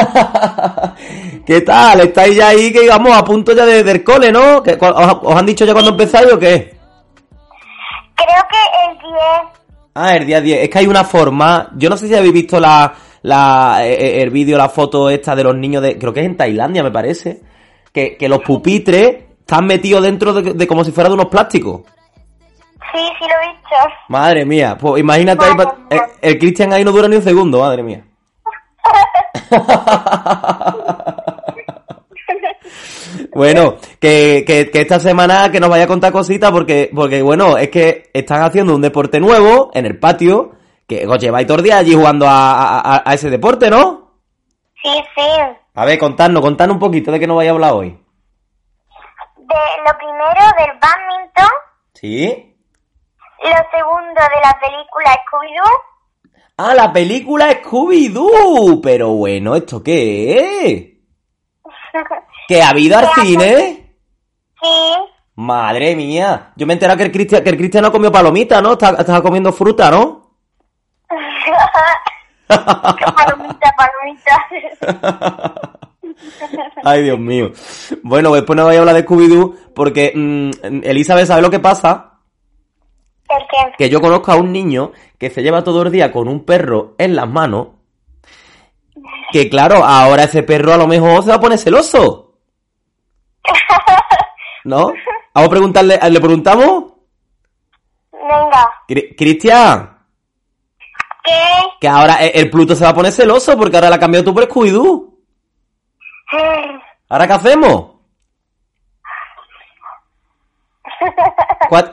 hola. ¿Qué tal? ¿Estáis ya ahí que íbamos a punto ya de, del cole, no? os, han dicho ya cuándo empezáis o qué? Creo que el 10. Ah, el día 10. Es que hay una forma. Yo no sé si habéis visto la, la, eh, eh, el vídeo, la foto esta de los niños de, creo que es en Tailandia me parece, que, que los pupitres están metidos dentro de, como si fuera de unos plásticos. Sí, sí lo he visto. Madre mía, pues imagínate, el, eh, el Cristian ahí no dura ni un segundo, madre mía. bueno, que, que, que, esta semana que nos vaya a contar cositas porque, porque bueno, es que están haciendo un deporte nuevo en el patio que os lleváis todos días allí jugando a, ese deporte, ¿no? Sí, sí. A ver, contadnos, contadnos un poquito de qué nos vais a hablar hoy. De lo primero del badminton. Sí. Lo segundo de la película Scooby-Doo. Ah, la película Scooby-Doo. Pero bueno, ¿esto qué es? ¿Que ha habido al cine? Sí. Madre mía. Yo me he enterado que el Cristian, que el Cristian no comió palomita, ¿no? Estaba comiendo fruta, ¿no? Palomita, palomita. Ay, Dios mío. Bueno, después no voy a hablar de Scooby-Doo porque mm, Elizabeth, ¿sabe lo que pasa? ¿El qué? Que yo conozco a un niño que se lleva todo el día con un perro en las manos. Que claro, ahora ese perro a lo mejor se va a poner celoso. ¿No? Vamos a preguntarle, ¿le preguntamos? Venga. Cristian. ¿Qué? Que ahora el Pluto se va a poner celoso porque ahora la ha cambiado tú por Scooby-Doo. ¿Ahora qué hacemos?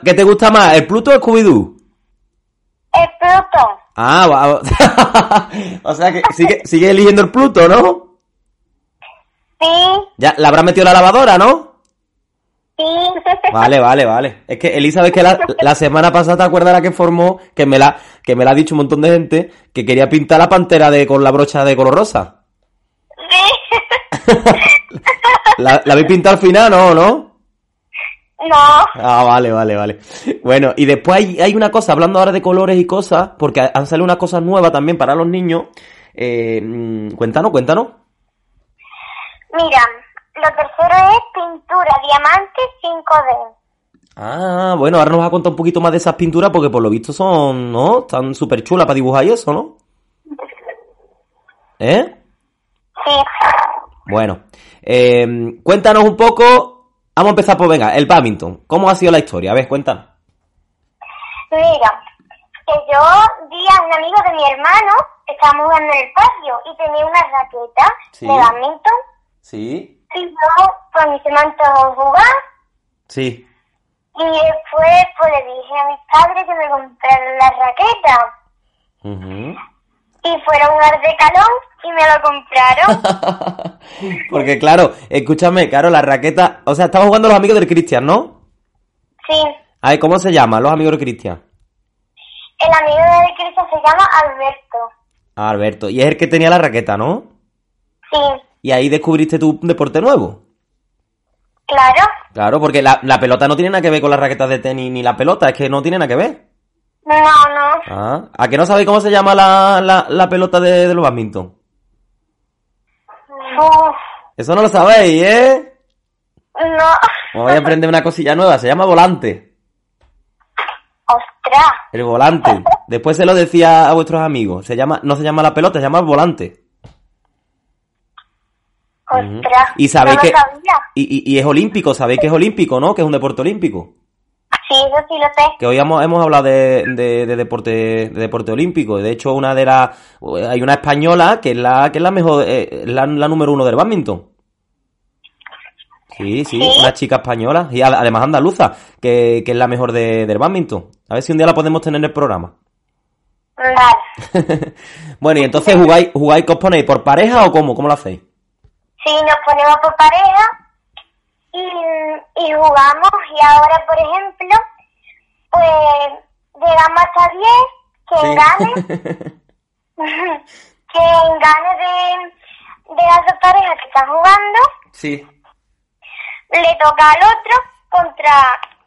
¿Qué te gusta más, el Pluto o el Scooby-Doo? El Pluto. Ah, o sea que sigue, sigue eligiendo el Pluto, ¿no? Sí. Ya, la habrá metido la lavadora, ¿no? Vale, vale, vale. Es que Elizabeth que la, semana pasada, ¿te acuerdas la que formó? Que me la, que me la ha dicho un montón de gente que quería pintar la pantera de con la brocha de color rosa. Sí. ¿La, ¿La habéis pintado al final, no, no? No. Ah, vale, vale, vale. Bueno, y después hay, hay una cosa, hablando ahora de colores y cosas, porque han salido unas cosas nuevas también para los niños. Eh, mm, cuéntanos, cuéntanos. Mira, lo tercero es pintura diamante 5D. Ah, bueno, ahora nos vas a contar un poquito más de esas pinturas porque por lo visto son, ¿no? Están súper chulas para dibujar y eso, ¿no? ¿Eh? Sí. Bueno, eh, cuéntanos un poco. Vamos a empezar por, venga, el badminton. ¿Cómo ha sido la historia? A ver, cuéntanos. Mira, que yo vi a un amigo de mi hermano, estábamos jugando en el patio y tenía una raqueta Sí. de badminton Sí. Yo pues me se me antojó jugar Sí. y después pues le dije a mis padres que me compraran la raqueta Ujú. y fueron a de calón y me lo compraron. Porque claro, escúchame, claro, la raqueta... O sea, estamos jugando los amigos del Cristian, ¿no? sí, A ver, ¿cómo se llaman los amigos del Cristian? el amigo de Cristo se llama Alberto. Ah, Alberto. Y es el que tenía la raqueta, ¿no? Sí, Y ahí descubriste tu deporte nuevo. claro. Claro, porque la, la pelota no tiene nada que ver con las raquetas de tenis ni la pelota, es que no tiene nada que ver. No, no. Ah, ¿a que no sabéis cómo se llama la, la, la pelota de, de los badminton? Uf, Eso no lo sabéis, ¿eh? no. Voy a aprender una cosilla nueva, se llama volante. Ostras. El volante. Después se lo decía a vuestros amigos. Se llama, no se llama la pelota, se llama el volante. Ostras. Y sabéis no lo que. sabía. Y, y, y es olímpico, sabéis que es olímpico, ¿no? Que es un deporte olímpico. Sí, eso sí lo sé. Que hoy hemos, hemos hablado de, de, de deporte de deporte olímpico. De hecho, una de las. Hay una española que es la, que es la mejor. eh, la, la número uno del badminton. Sí, sí, una chica española. Y ad- además andaluza, que, que es la mejor de, del badminton. A ver si un día la podemos tener en el programa. Vale. Bueno, y entonces jugáis, jugáis, ¿qué os ponéis? ¿Por pareja o cómo? ¿Cómo lo hacéis? Sí, nos ponemos por pareja y, y jugamos. Y ahora, por ejemplo, pues llegamos hasta 10. Quien gane, quien gane de, de las dos parejas que están jugando, Sí. le toca al otro contra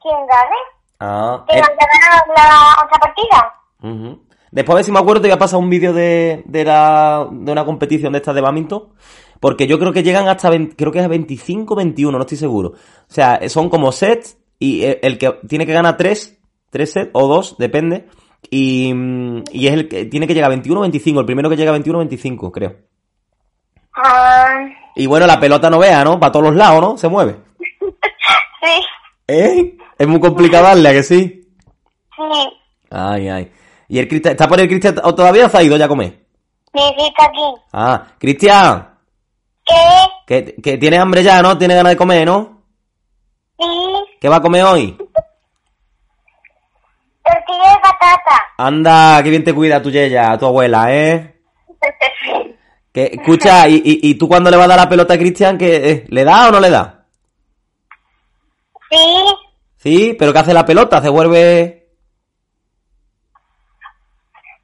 quien gane. Ah, Que eh, gane ganar la otra partida. ujú. Después, a ver si me acuerdo, te voy a pasar un vídeo de, de, la, de una competición de estas de badminton. Porque yo creo que llegan hasta, 20 creo que es a 25, 21, no estoy seguro. O sea, son como sets y el, el que tiene que ganar 3, 3 sets o 2, depende. Y, mm, y es el que tiene que llegar a 21 25, el primero que llega a 21 25, creo. Ah, Y bueno, la pelota no vea, ¿no? Para todos los lados, ¿no? Se mueve. sí, ¿Eh? Es muy complicado darle, ¿a que sí? sí. Ay, ay. ¿Y el Cristian, está por el Cristian o todavía se ha ido ya a comer? Sí, sí, está aquí. Ah, Cristian, ¿Qué? que, que tiene hambre ya, ¿no? Tiene ganas de comer, ¿no? Sí, ¿Qué va a comer hoy? tortilla de patata. Anda, que bien te cuida tu yeya, tu abuela, ¿eh? Que, escucha, ¿y, y, y tú cuando le vas a dar la pelota a Cristian, que eh, ¿le da o no le da? Sí, Sí, pero ¿qué hace la pelota? Se vuelve...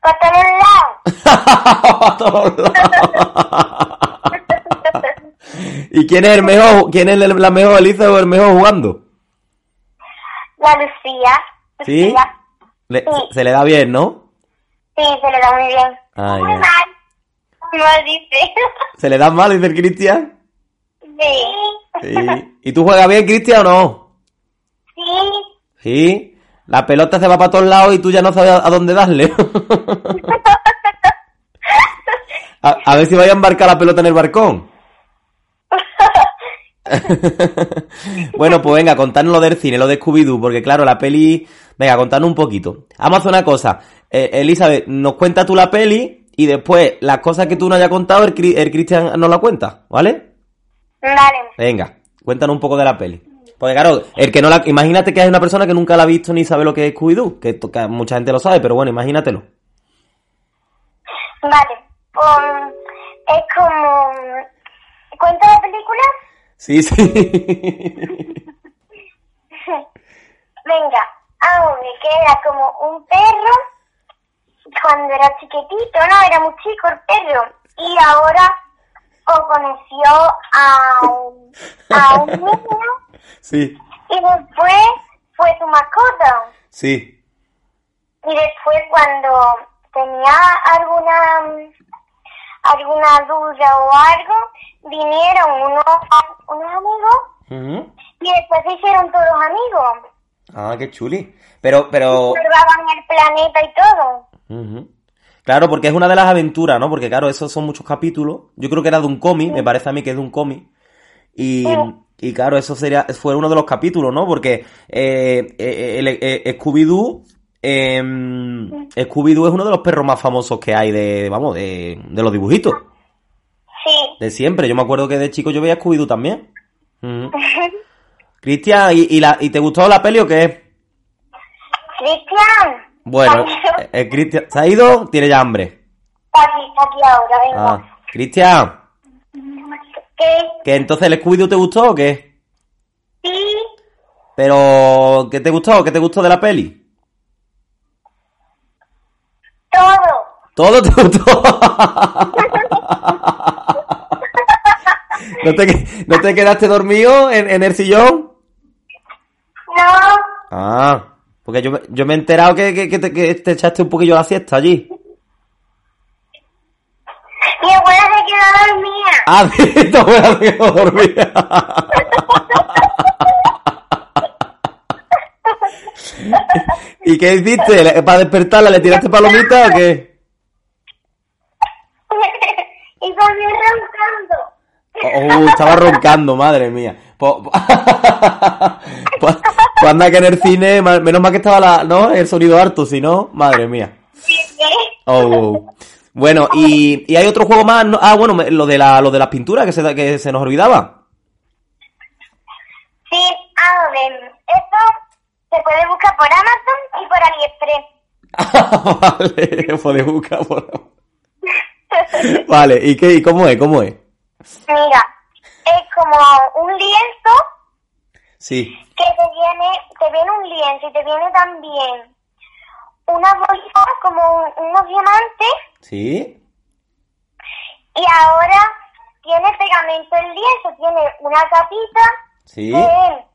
para todos lados. a todos lados. ¿Y quién es el mejor? ¿Quién es la mejor Elisa o el mejor jugando? La Lucía. ¿Sí? Lucía. Le- Sí. se le da bien, ¿no? Sí, se le da muy bien. Ay, muy mal. Muy mal dice. ¿Se le da mal, dice el Cristian? Sí. Sí. ¿Y tú juegas bien, Cristian, o no? Sí. Sí. La pelota se va para todos lados y tú ya no sabes a a dónde darle. a, a ver si vaya a embarcar la pelota en el barcón. bueno, pues venga, contadnos lo del cine, lo de Scooby-Doo, porque claro, la peli... Venga, contadnos un poquito. Vamos a hacer una cosa. Eh, Elizabeth, nos cuenta tú la peli y después las cosas que tú no hayas contado, el, el Cristian nos la cuenta, ¿vale? Vale. Venga, cuéntanos un poco de la peli. Porque claro, el que no la... Imagínate que hay una persona que nunca la ha visto ni sabe lo que es Scooby-Doo, que mucha gente lo sabe, pero bueno, imagínatelo. Vale. Pues es como... ¿Cuenta la película? Sí, sí. Venga, ahora que era como un perro cuando era chiquitito, ¿no? Era muy chico el perro. Y ahora o conoció a un, a un niño sí. y después fue su mascota. Sí. Y después cuando tenía alguna alguna duda o algo, vinieron unos, unos amigos y después se hicieron todos amigos. Ah, qué chuli. Pero, pero... Observaban el planeta y todo. Claro, porque es una de las aventuras, ¿no? Porque claro, esos son muchos capítulos. Yo creo que era de un cómic, me parece a mí que es de un cómic. Y, y claro, eso sería, fue uno de los capítulos, ¿no? Porque eh, eh, el, eh, Scooby-Doo, em, Scooby-Doo es uno de los perros más famosos que hay de, vamos, de, de los dibujitos. Sí. De siempre. Yo me acuerdo que de chico yo veía Scooby-Doo también. Cristian, ¿y, y, la, ¿y te gustó la peli o qué? Cristian, Bueno, eh, eh, Cristian, ¿se ha ido? Tiene ya hambre. está aquí, está aquí ahora, venga. Ah, Cristian, ¿Qué? ¿que entonces el Scooby-Doo te gustó o qué? Sí, Pero, ¿qué te gustó? ¿Qué te gustó de la peli? todo. ¿Todo te gustó? ¿No te, ¿No te quedaste dormido en, en el sillón? No, Ah, porque yo, me- yo me he enterado que, que, que te, que te echaste un poquillo la siesta allí. mi abuela se quedó dormida. Ah, tu abuela se quedó dormida. ¿Y qué hiciste? ¿Le- ¿Para despertarla le tiraste palomita o qué? y volvió roncando. Oh, estaba roncando, madre mía. Pues, pues, pues anda que en el cine, menos mal que estaba la, ¿no? el sonido harto, si no, madre mía. Oh. Bueno, y, y hay otro juego más, ¿no? ah, bueno, lo de la, lo de las pinturas que se, que se nos olvidaba. Sí, a ver, esto se puede buscar por Amazon y por AliExpress. vale, puedes buscar por- Vale, ¿y qué, y cómo es, cómo es? Mira, es como un lienzo Sí. que te viene, te viene un lienzo y te viene también una bolsa como un- unos diamantes ¿Sí? y ahora tiene pegamento el lienzo, tiene una capita ¿Sí? que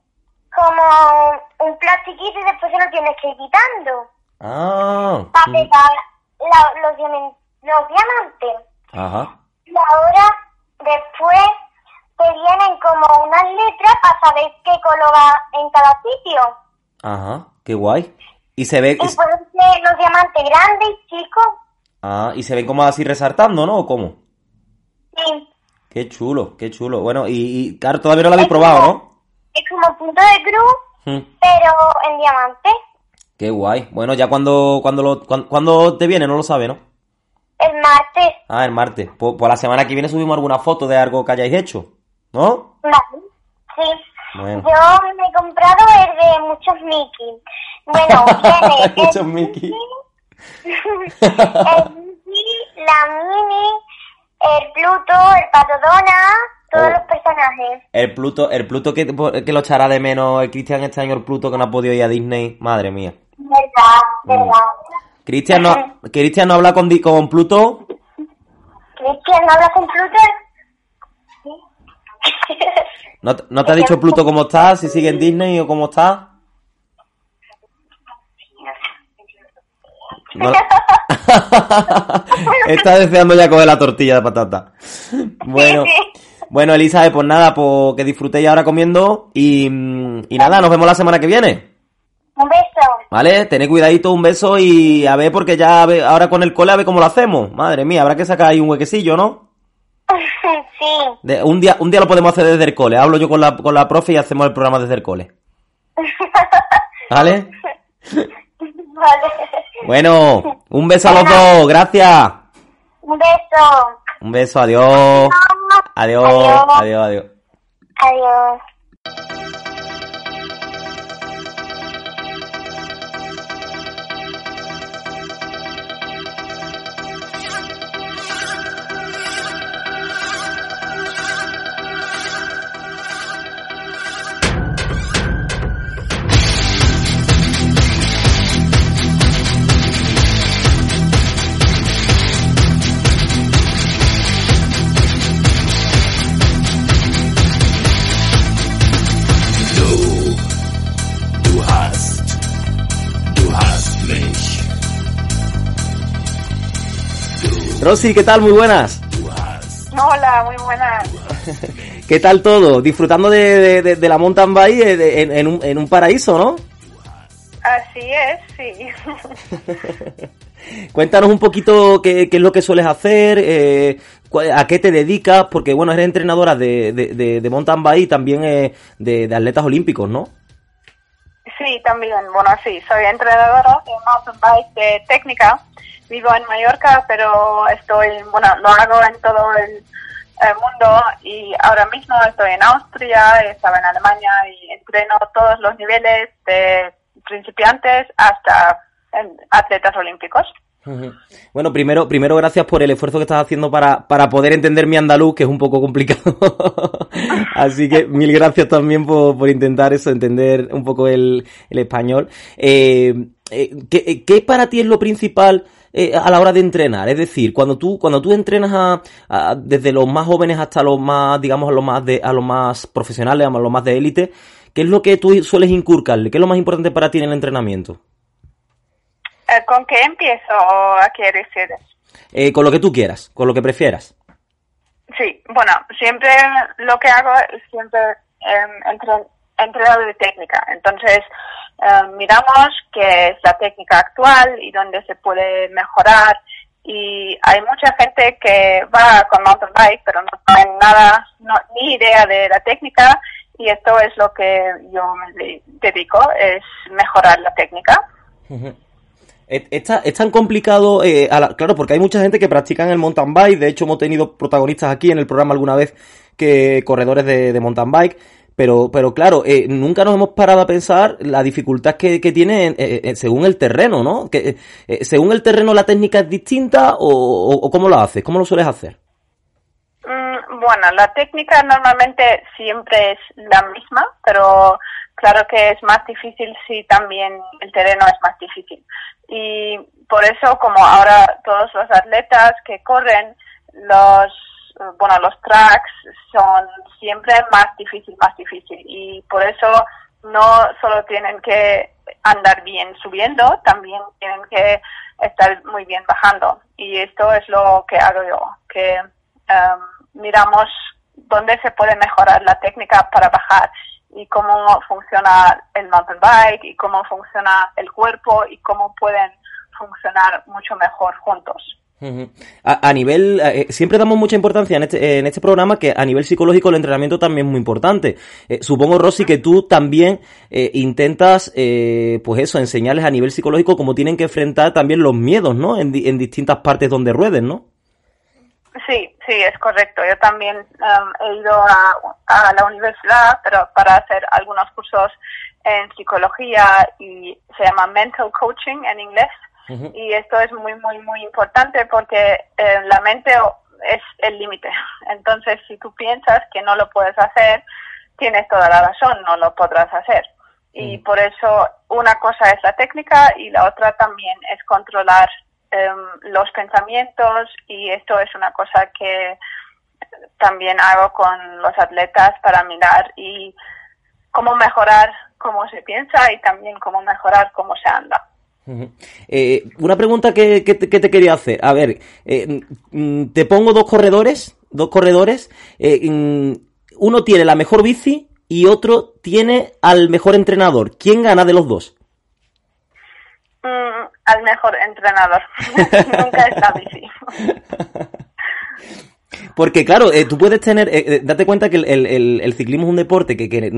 como un plastiquito y después se lo tienes que ir quitando Ah. para pegar la- los, los diamantes. Ajá. Y ahora después te vienen como unas letras para saber qué color va en cada sitio. Ajá. Qué guay. Y se ve, Y pueden ser los diamantes grandes y chicos. ah, y se ven como así resaltando, ¿no? ¿O cómo? Sí, Qué chulo, qué chulo. Bueno, y, y claro, todavía no lo habéis probado, ¿no? es como punto de cruz, Hmm, pero en diamante. Qué guay. Bueno, ya cuando, cuando lo, cuan- cuando te viene, no lo sabe, ¿no? El martes. Ah, el martes. Pues, pues la semana que viene subimos alguna foto de algo que hayáis hecho, ¿no? Vale. Sí. Bueno. Yo me he comprado el de muchos Mickey. Bueno, el Muchos Mickey. el Mickey, la Mini, el Pluto, el Pato Donald, todos Oh. los personajes. El Pluto, el Pluto que, que lo echará de menos el Cristian este año, el Pluto que no ha podido ir a Disney. Madre mía. Verdad, verdad. Cristian no, Cristian no habla con, con Pluto. Cristian, ¿no hablas con Pluto? ¿No, te- no te ha dicho Pluto cómo está? ¿Si sigue en Disney o cómo está? No- Está deseando ya coger la tortilla de patata. Bueno, bueno, Elizabeth, pues nada, pues que disfrutéis ahora comiendo y, y nada, nos vemos la semana que viene. Un beso. ¿Vale? Tened cuidadito, un beso y a ver, porque ya ahora con el cole a ver cómo lo hacemos. Madre mía, habrá que sacar ahí un huequecillo, ¿no? sí. De- un, día, un día lo podemos hacer desde el cole. Hablo yo con la, con la profe y hacemos el programa desde el cole. ¿Vale? Vale. Bueno, un beso a los dos, gracias. Un beso. Un beso, adiós. Adiós, Adiós. adiós, adiós. Adiós. Rosy, ¿qué tal? Muy buenas. Hola, muy buenas. ¿Qué tal todo? Disfrutando de, de, de la mountain bike eh, en, en, un, en un paraíso, ¿no? Así es, sí. Cuéntanos un poquito qué, qué, es lo que sueles hacer, eh, a qué te dedicas, porque bueno, eres entrenadora de, de, de mountain bike y también eh, de, de atletas olímpicos, ¿no? Sí, también. Bueno, sí, soy entrenadora de mountain bike de técnica. Vivo en Mallorca, pero estoy, bueno, lo hago en todo el, mundo y ahora mismo estoy en Austria, estaba en Alemania y entreno todos los niveles de principiantes hasta atletas olímpicos. Bueno, primero, primero gracias por el esfuerzo que estás haciendo para, para poder entender mi andaluz, que es un poco complicado. Así que mil gracias también por, por intentar eso, entender un poco el, el español. Eh, eh, ¿qué, ¿qué, para ti es lo principal eh, a la hora de entrenar? Es decir, cuando tú, cuando tú entrenas a, a, desde los más jóvenes hasta los más, digamos, a los más de, a los más profesionales, a los más de élite, ¿qué es lo que tú sueles inculcarle? ¿Qué es lo más importante para ti en el entrenamiento? Eh, ¿Con qué empiezo a qué refieres? Eh, con lo que tú quieras, con lo que prefieras. Sí, bueno, siempre lo que hago es siempre eh, entre, entrenado de técnica. Entonces, eh, miramos qué es la técnica actual y dónde se puede mejorar. Y hay mucha gente que va con mountain bike, pero no tiene nada, no, ni idea de la técnica. Y esto es lo que yo me dedico, es mejorar la técnica. -huh. Es, tan complicado, eh, la, claro, porque hay mucha gente que practica en el mountain bike. De hecho, hemos tenido protagonistas aquí en el programa alguna vez que corredores de, de mountain bike. Pero, pero claro, eh, nunca nos hemos parado a pensar la dificultad que, que tiene en, en, según el terreno, ¿no? Eh, según el terreno, la técnica es distinta o, o, o, cómo lo haces, cómo lo sueles hacer. Mm, bueno, la técnica normalmente siempre es la misma, pero claro que es más difícil si también el terreno es más difícil y por eso como ahora todos los atletas que corren los bueno los tracks son siempre más difícil más difícil y por eso no solo tienen que andar bien subiendo también tienen que estar muy bien bajando y esto es lo que hago yo que um, miramos dónde se puede mejorar la técnica para bajar y cómo funciona el mountain bike y cómo funciona el cuerpo y cómo pueden funcionar mucho mejor juntos. A, a, nivel, eh, siempre damos mucha importancia en este, en este programa que a nivel psicológico el entrenamiento también es muy importante. Eh, supongo, Rosy, que tú también eh, intentas, eh, pues eso, enseñarles a nivel psicológico cómo tienen que enfrentar también los miedos, ¿no? En, en distintas partes donde rueden, ¿no? Sí, sí, es correcto. Yo también um, he ido a, a, la universidad pero para hacer algunos cursos en psicología y se llama mental coaching en inglés. Uh -huh. Y esto es muy, muy, muy importante porque eh, la mente es el límite. Entonces, si tú piensas que no lo puedes hacer, tienes toda la razón, no lo podrás hacer. Y por eso una cosa es la técnica y la otra también es controlar um, los pensamientos y esto es una cosa que también hago con los atletas para mirar y cómo mejorar cómo se piensa y también cómo mejorar cómo se anda. Eh, una pregunta que, que, te, que, te, quería hacer. A ver, eh, te pongo dos corredores, dos corredores. Eh, uno tiene la mejor bici y otro tiene al mejor entrenador. ¿Quién gana de los dos? Mm, al mejor entrenador. Nunca es la bici. Porque claro, eh, tú puedes tener, eh, eh, date cuenta que el, el, ciclismo es un deporte que, que,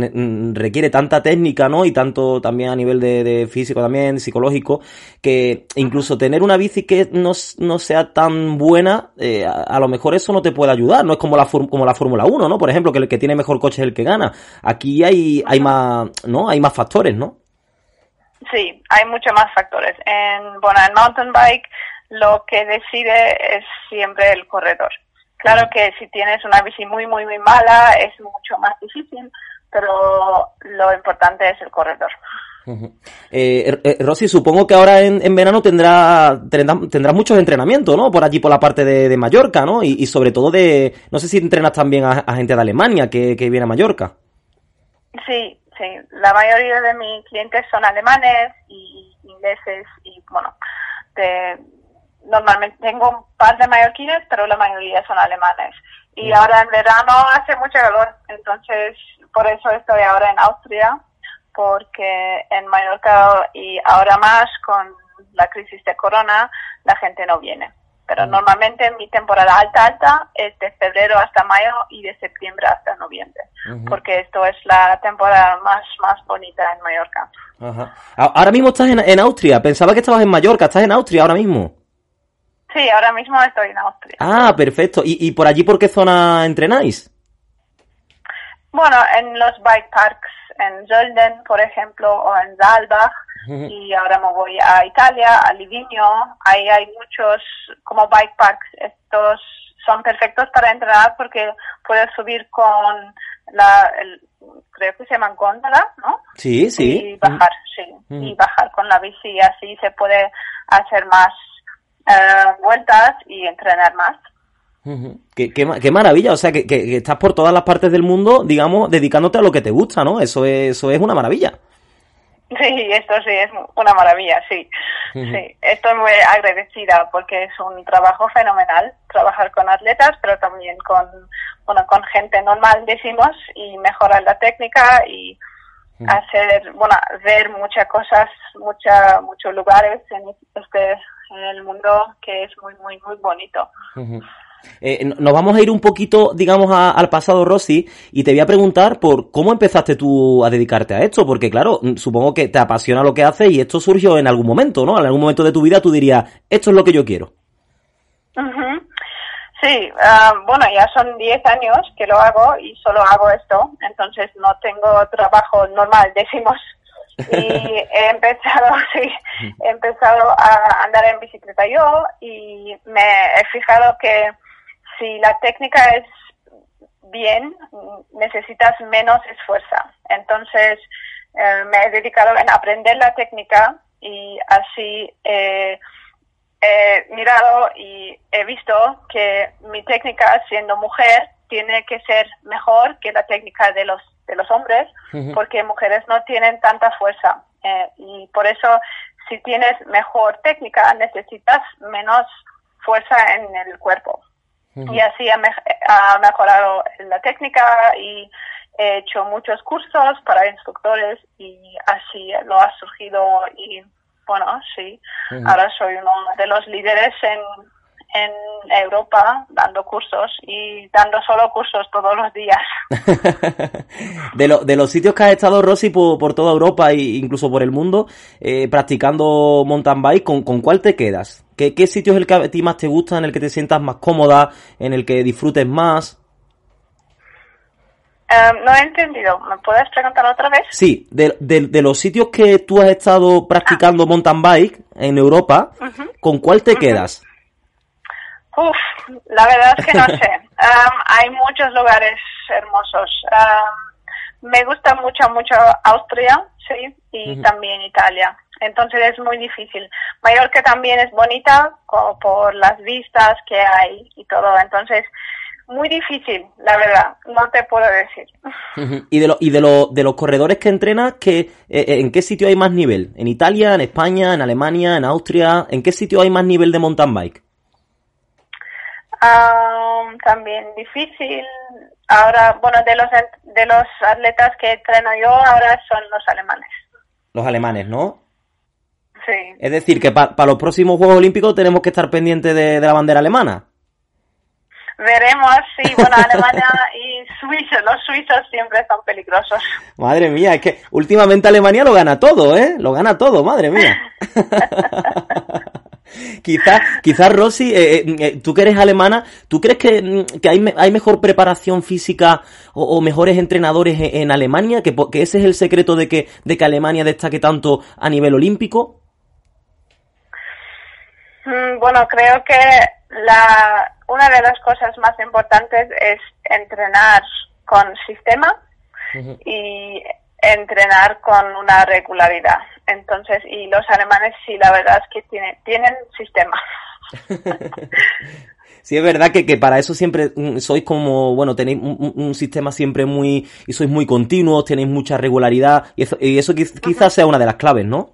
requiere tanta técnica, ¿no? Y tanto también a nivel de, físico también, psicológico, que incluso tener una bici que no, no sea tan buena, eh, a, a, lo mejor eso no te puede ayudar, no es como la, como la Fórmula 1, ¿no? Por ejemplo, que el que tiene mejor coche es el que gana. Aquí hay, hay más, ¿no? Hay más factores, ¿no? Sí, hay muchos más factores. En, bueno, en mountain bike lo que decide es siempre el corredor. Claro que si tienes una bici muy, muy, muy mala es mucho más difícil, pero lo importante es el corredor. Uh -huh. eh, eh, Rosy, supongo que ahora en, en verano tendrá, tendrá, tendrás muchos entrenamientos, ¿no? Por allí, por la parte de, de Mallorca, ¿no? Y, y, sobre todo de, no sé si entrenas también a, a gente de Alemania que, que, viene a Mallorca. Sí, sí. La mayoría de mis clientes son alemanes y ingleses y, bueno, de normalmente tengo un par de mallorquines, pero la mayoría son alemanes. Y ahora en verano hace mucho calor, entonces por eso estoy ahora en Austria, porque en Mallorca y ahora más con la crisis de corona, la gente no viene. Pero normalmente mi temporada alta alta es de febrero hasta mayo y de septiembre hasta noviembre, porque esto es la temporada más más bonita en Mallorca. Ajá. Ahora mismo estás en, en Austria. Pensaba que estabas en Mallorca. ¿Estás en Austria ahora mismo? Sí, ahora mismo estoy en Austria. Ah, perfecto. ¿Y, y por allí por qué zona entrenáis? Bueno, en los bike parks en Zolden, por ejemplo, o en Saalbach, Ujú. y ahora me voy a Italia, a Livigno, ahí hay muchos como bike parks, estos son perfectos para entrenar porque puedes subir con la, el- creo que se llaman góndola, ¿no? Sí, sí. Y bajar, sí, y bajar con la bici y así se puede hacer más eh, vueltas y entrenar más. Qué, qué ma- qué maravilla. O sea, que, que- que estás por todas las partes del mundo, digamos, dedicándote a lo que te gusta, ¿no? Eso es, eso es una maravilla. Sí, esto sí es una maravilla, sí. Sí, estoy muy agradecida porque es un trabajo fenomenal trabajar con atletas, pero también con, bueno, con gente normal, decimos, y mejorar la técnica y hacer, bueno, ver muchas cosas, mucha, muchos lugares en este, en el mundo que es muy, muy, muy bonito. Eh, nos vamos a ir un poquito, digamos, a- al pasado, Rosy, y te voy a preguntar por cómo empezaste tú a dedicarte a esto, porque claro, supongo que te apasiona lo que haces y esto surgió en algún momento, ¿no? En algún momento de tu vida tú dirías, esto es lo que yo quiero. Ujú. Sí, ah, bueno, ya son 10 años que lo hago y solo hago esto, entonces no tengo trabajo normal, decimos. Y he empezado, sí, he empezado a andar en bicicleta yo y me he fijado que si la técnica es bien, necesitas menos esfuerzo. Entonces, eh, me he dedicado en aprender la técnica y así he mirado y he visto que mi técnica siendo mujer tiene que ser mejor que la técnica de los de los hombres porque mujeres no tienen tanta fuerza. Eh, y por eso si tienes mejor técnica necesitas menos fuerza en el cuerpo. Y así ha, mej- ha mejorado la técnica y he hecho muchos cursos para instructores y así lo ha surgido y bueno, sí, ahora soy uno de los líderes en, en Europa dando cursos y dando solo cursos todos los días. De, lo- de los sitios que has estado, Rosy, por, por toda Europa e incluso por el mundo, eh, practicando mountain bike, ¿con, con cuál te quedas? ¿Qué, ¿Qué sitio es el que a ti más te gusta, en el que te sientas más cómoda, en el que disfrutes más? Em, no he entendido, ¿me puedes preguntar otra vez? Sí, de, de- de los sitios que tú has estado practicando mountain bike en Europa, ¿con cuál te quedas? Uf, la verdad es que no sé. Am, hay muchos lugares hermosos. Am, me gusta mucho, mucho Austria, sí, y también Italia. Entonces es muy difícil. Mallorca también es bonita co- por las vistas que hay y todo. Entonces, muy difícil, la verdad. No te puedo decir. Y de, lo- y de, lo- de los corredores que entrenas, ¿qué, eh, eh, ¿en qué sitio hay más nivel? ¿En Italia, en España, en Alemania, en Austria? ¿En qué sitio hay más nivel de mountain bike? Am, también difícil. Ahora, bueno, de los de los atletas que entreno yo ahora son los alemanes. Los alemanes, ¿no? Sí. Es decir, que para los próximos Juegos Olímpicos tenemos que estar pendientes de, de la bandera alemana. Veremos, sí, bueno, Alemania y Suiza, los suizos siempre son peligrosos. Madre mía, es que últimamente Alemania lo gana todo, ¿eh? Lo gana todo, madre mía. quizás, quizás Rosy, eh, eh, eh, tú que eres alemana, ¿tú crees que, mm, que hay, hay mejor preparación física o, o mejores entrenadores en, en Alemania? Que, que ese es el secreto de que, de que Alemania destaque tanto a nivel olímpico. Mm, Bueno, creo que la, una de las cosas más importantes es entrenar con sistema y entrenar con una regularidad. Entonces, y los alemanes sí, la verdad es que tienen, tienen sistema. Sí, es verdad que, que para eso siempre mm, sois como, bueno, tenéis un, un- sistema siempre muy, y sois muy continuos, tenéis mucha regularidad, y eso, y eso quiz- quizás sea una de las claves, ¿no?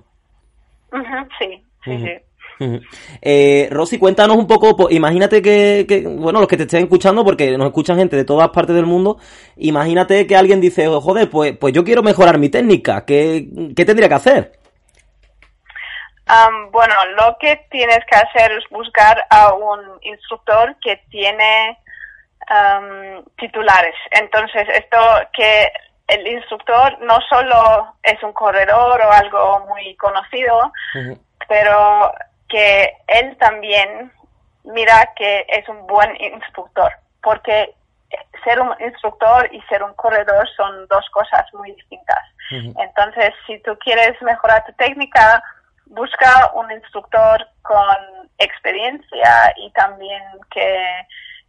Ujú, sí, sí, Ujú. sí. Eh, Rosy, cuéntanos un poco, pues, imagínate que, que, bueno, los que te estén escuchando, porque nos escuchan gente de todas partes del mundo, imagínate que alguien dice, joder, pues, pues yo quiero mejorar mi técnica, ¿qué, qué tendría que hacer? Um, bueno, lo que tienes que hacer es buscar a un instructor que tiene um, titulares. Entonces, esto que el instructor no solo es un corredor o algo muy conocido, pero que él también mira que es un buen instructor, porque ser un instructor y ser un corredor son dos cosas muy distintas. Entonces, si tú quieres mejorar tu técnica, busca un instructor con experiencia y también que,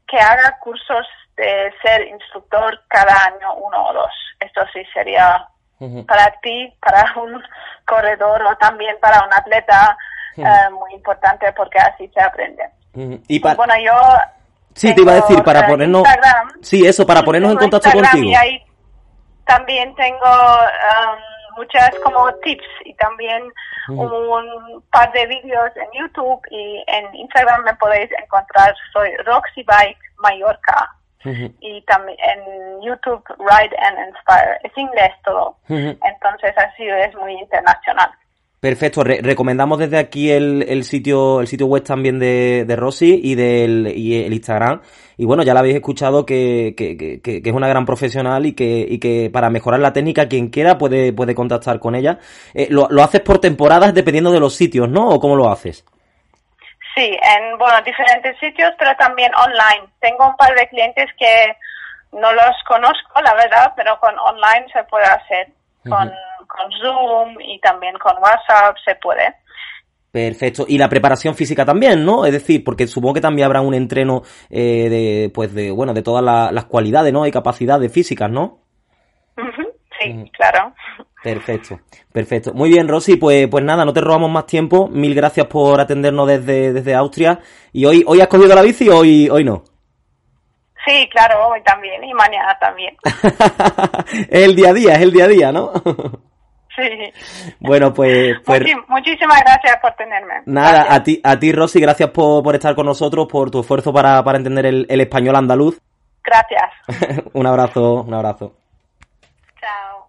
que haga cursos de ser instructor cada año uno o dos. Esto sí sería para ti, para un corredor o también para un atleta eh, muy importante porque así se aprende. Y para... Bueno, yo... Sí, te iba a decir, para ponernos... sí, eso, para ponernos en contacto contigo. Y ahí también tengo um, muchas como tips y también un par de vídeos en YouTube y en Instagram me podéis encontrar. Soy Roxy Bike Mallorca. Y también en YouTube Ride and Inspire. Es inglés todo. Entonces así es muy internacional. Perfecto, recomendamos desde aquí el, el, sitio el sitio web también de, de Rosy y del y el Instagram. Y bueno, ya la habéis escuchado que, que, que, que, es una gran profesional y que, y que para mejorar la técnica quien quiera puede, puede contactar con ella. Eh, lo, lo, haces por temporadas dependiendo de los sitios, ¿no? ¿O cómo lo haces? Sí, en bueno, diferentes sitios, pero también online. Tengo un par de clientes que no los conozco, la verdad, pero con online se puede hacer. Con, con Zoom y también con WhatsApp se puede. Perfecto. Y la preparación física también, ¿no? Es decir, porque supongo que también habrá un entreno eh, de, pues de, bueno, de todas las cualidades, ¿no? Y capacidades físicas, ¿no? Sí, claro. Perfecto, perfecto. Muy bien, Rosy, pues, pues nada, no te robamos más tiempo. Mil gracias por atendernos desde, desde Austria. ¿Y hoy, hoy has cogido la bici o hoy, hoy no? Sí, claro, hoy también y mañana también. es el día a día, es el día a día, ¿no? Sí. Bueno, pues... pues muchísimas gracias por tenerme. Nada, a ti, a ti Rosy, gracias por, por estar con nosotros, por tu esfuerzo para, para entender el, el español andaluz. Gracias. un abrazo, un abrazo. Chao.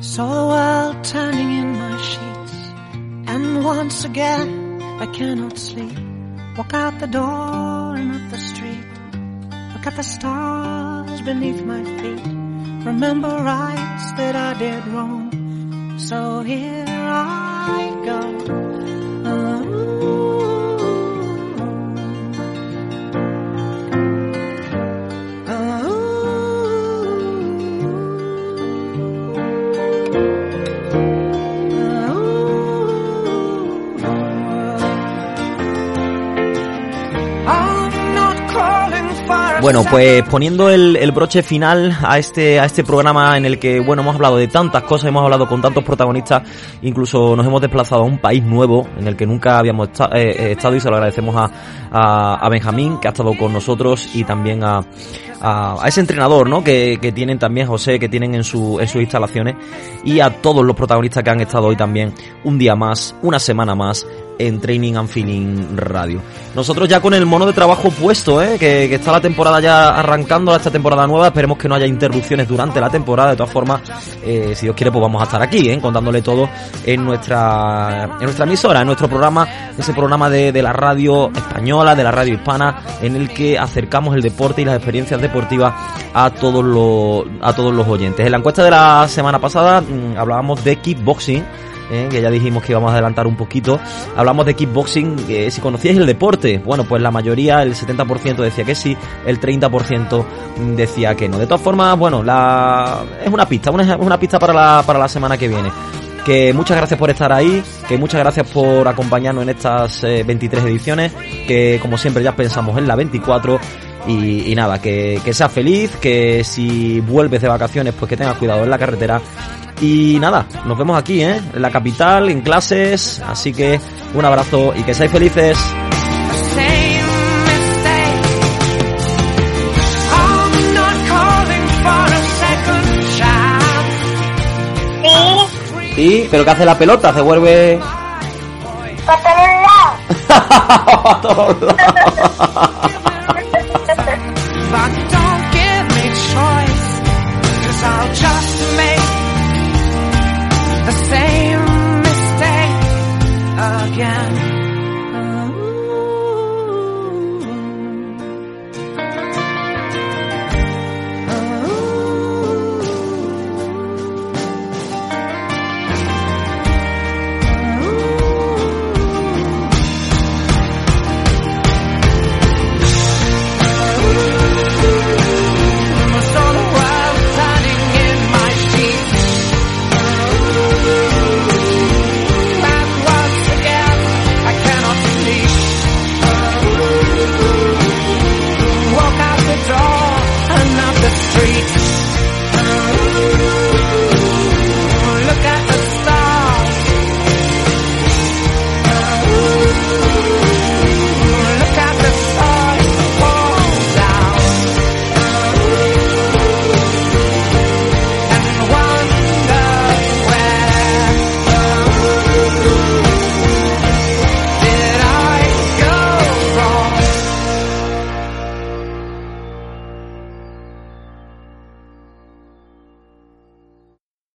Saw world turning in my sheets, and once again I cannot sleep. Walk out the door and up the street. At the stars beneath my feet. Remember rights that I did wrong. So here I go. Bueno, pues poniendo el, broche final a este, a este programa en el que, bueno, hemos hablado de tantas cosas, hemos hablado con tantos protagonistas, incluso nos hemos desplazado a un país nuevo en el que nunca habíamos esta, eh, estado y se lo agradecemos a, a, a, Benjamín, que ha estado con nosotros, y también a, a, ese entrenador, ¿no? Que, que, tienen también José, que tienen en, su, en sus instalaciones, y a todos los protagonistas que han estado hoy también, un día más, una semana más, en Training and Feeling Radio. Nosotros ya con el mono de trabajo puesto, ¿eh? que, que, está la temporada ya arrancando, esta temporada nueva, esperemos que no haya interrupciones durante la temporada, de todas formas, eh, si Dios quiere, pues vamos a estar aquí, ¿eh? contándole todo en nuestra, en nuestra emisora, en nuestro programa, ese programa de, de la radio española, de la radio hispana, en el que acercamos el deporte y las experiencias deportivas a todos los, a todos los oyentes. En la encuesta de la semana pasada mmm, hablábamos de kickboxing, ¿eh? que ya dijimos que íbamos a adelantar un poquito. Hablamos de kickboxing, que si conocíais el deporte, bueno, pues la mayoría, el 70% decía que sí, el 30% decía que no. De todas formas, bueno, la... es una pista, una, una pista para la, para la semana que viene. Que muchas gracias por estar ahí, que muchas gracias por acompañarnos en estas eh, 23 ediciones, que como siempre ya pensamos en la 24 y, y, nada, que, que seas feliz, que si vuelves de vacaciones, pues que tengas cuidado en la carretera. Y nada, nos vemos aquí, ¿eh? En la capital, en clases. Así que un abrazo y que seáis felices. Sí, pero ¿qué hace la pelota? Se vuelve... Para todos lados. a todos lados.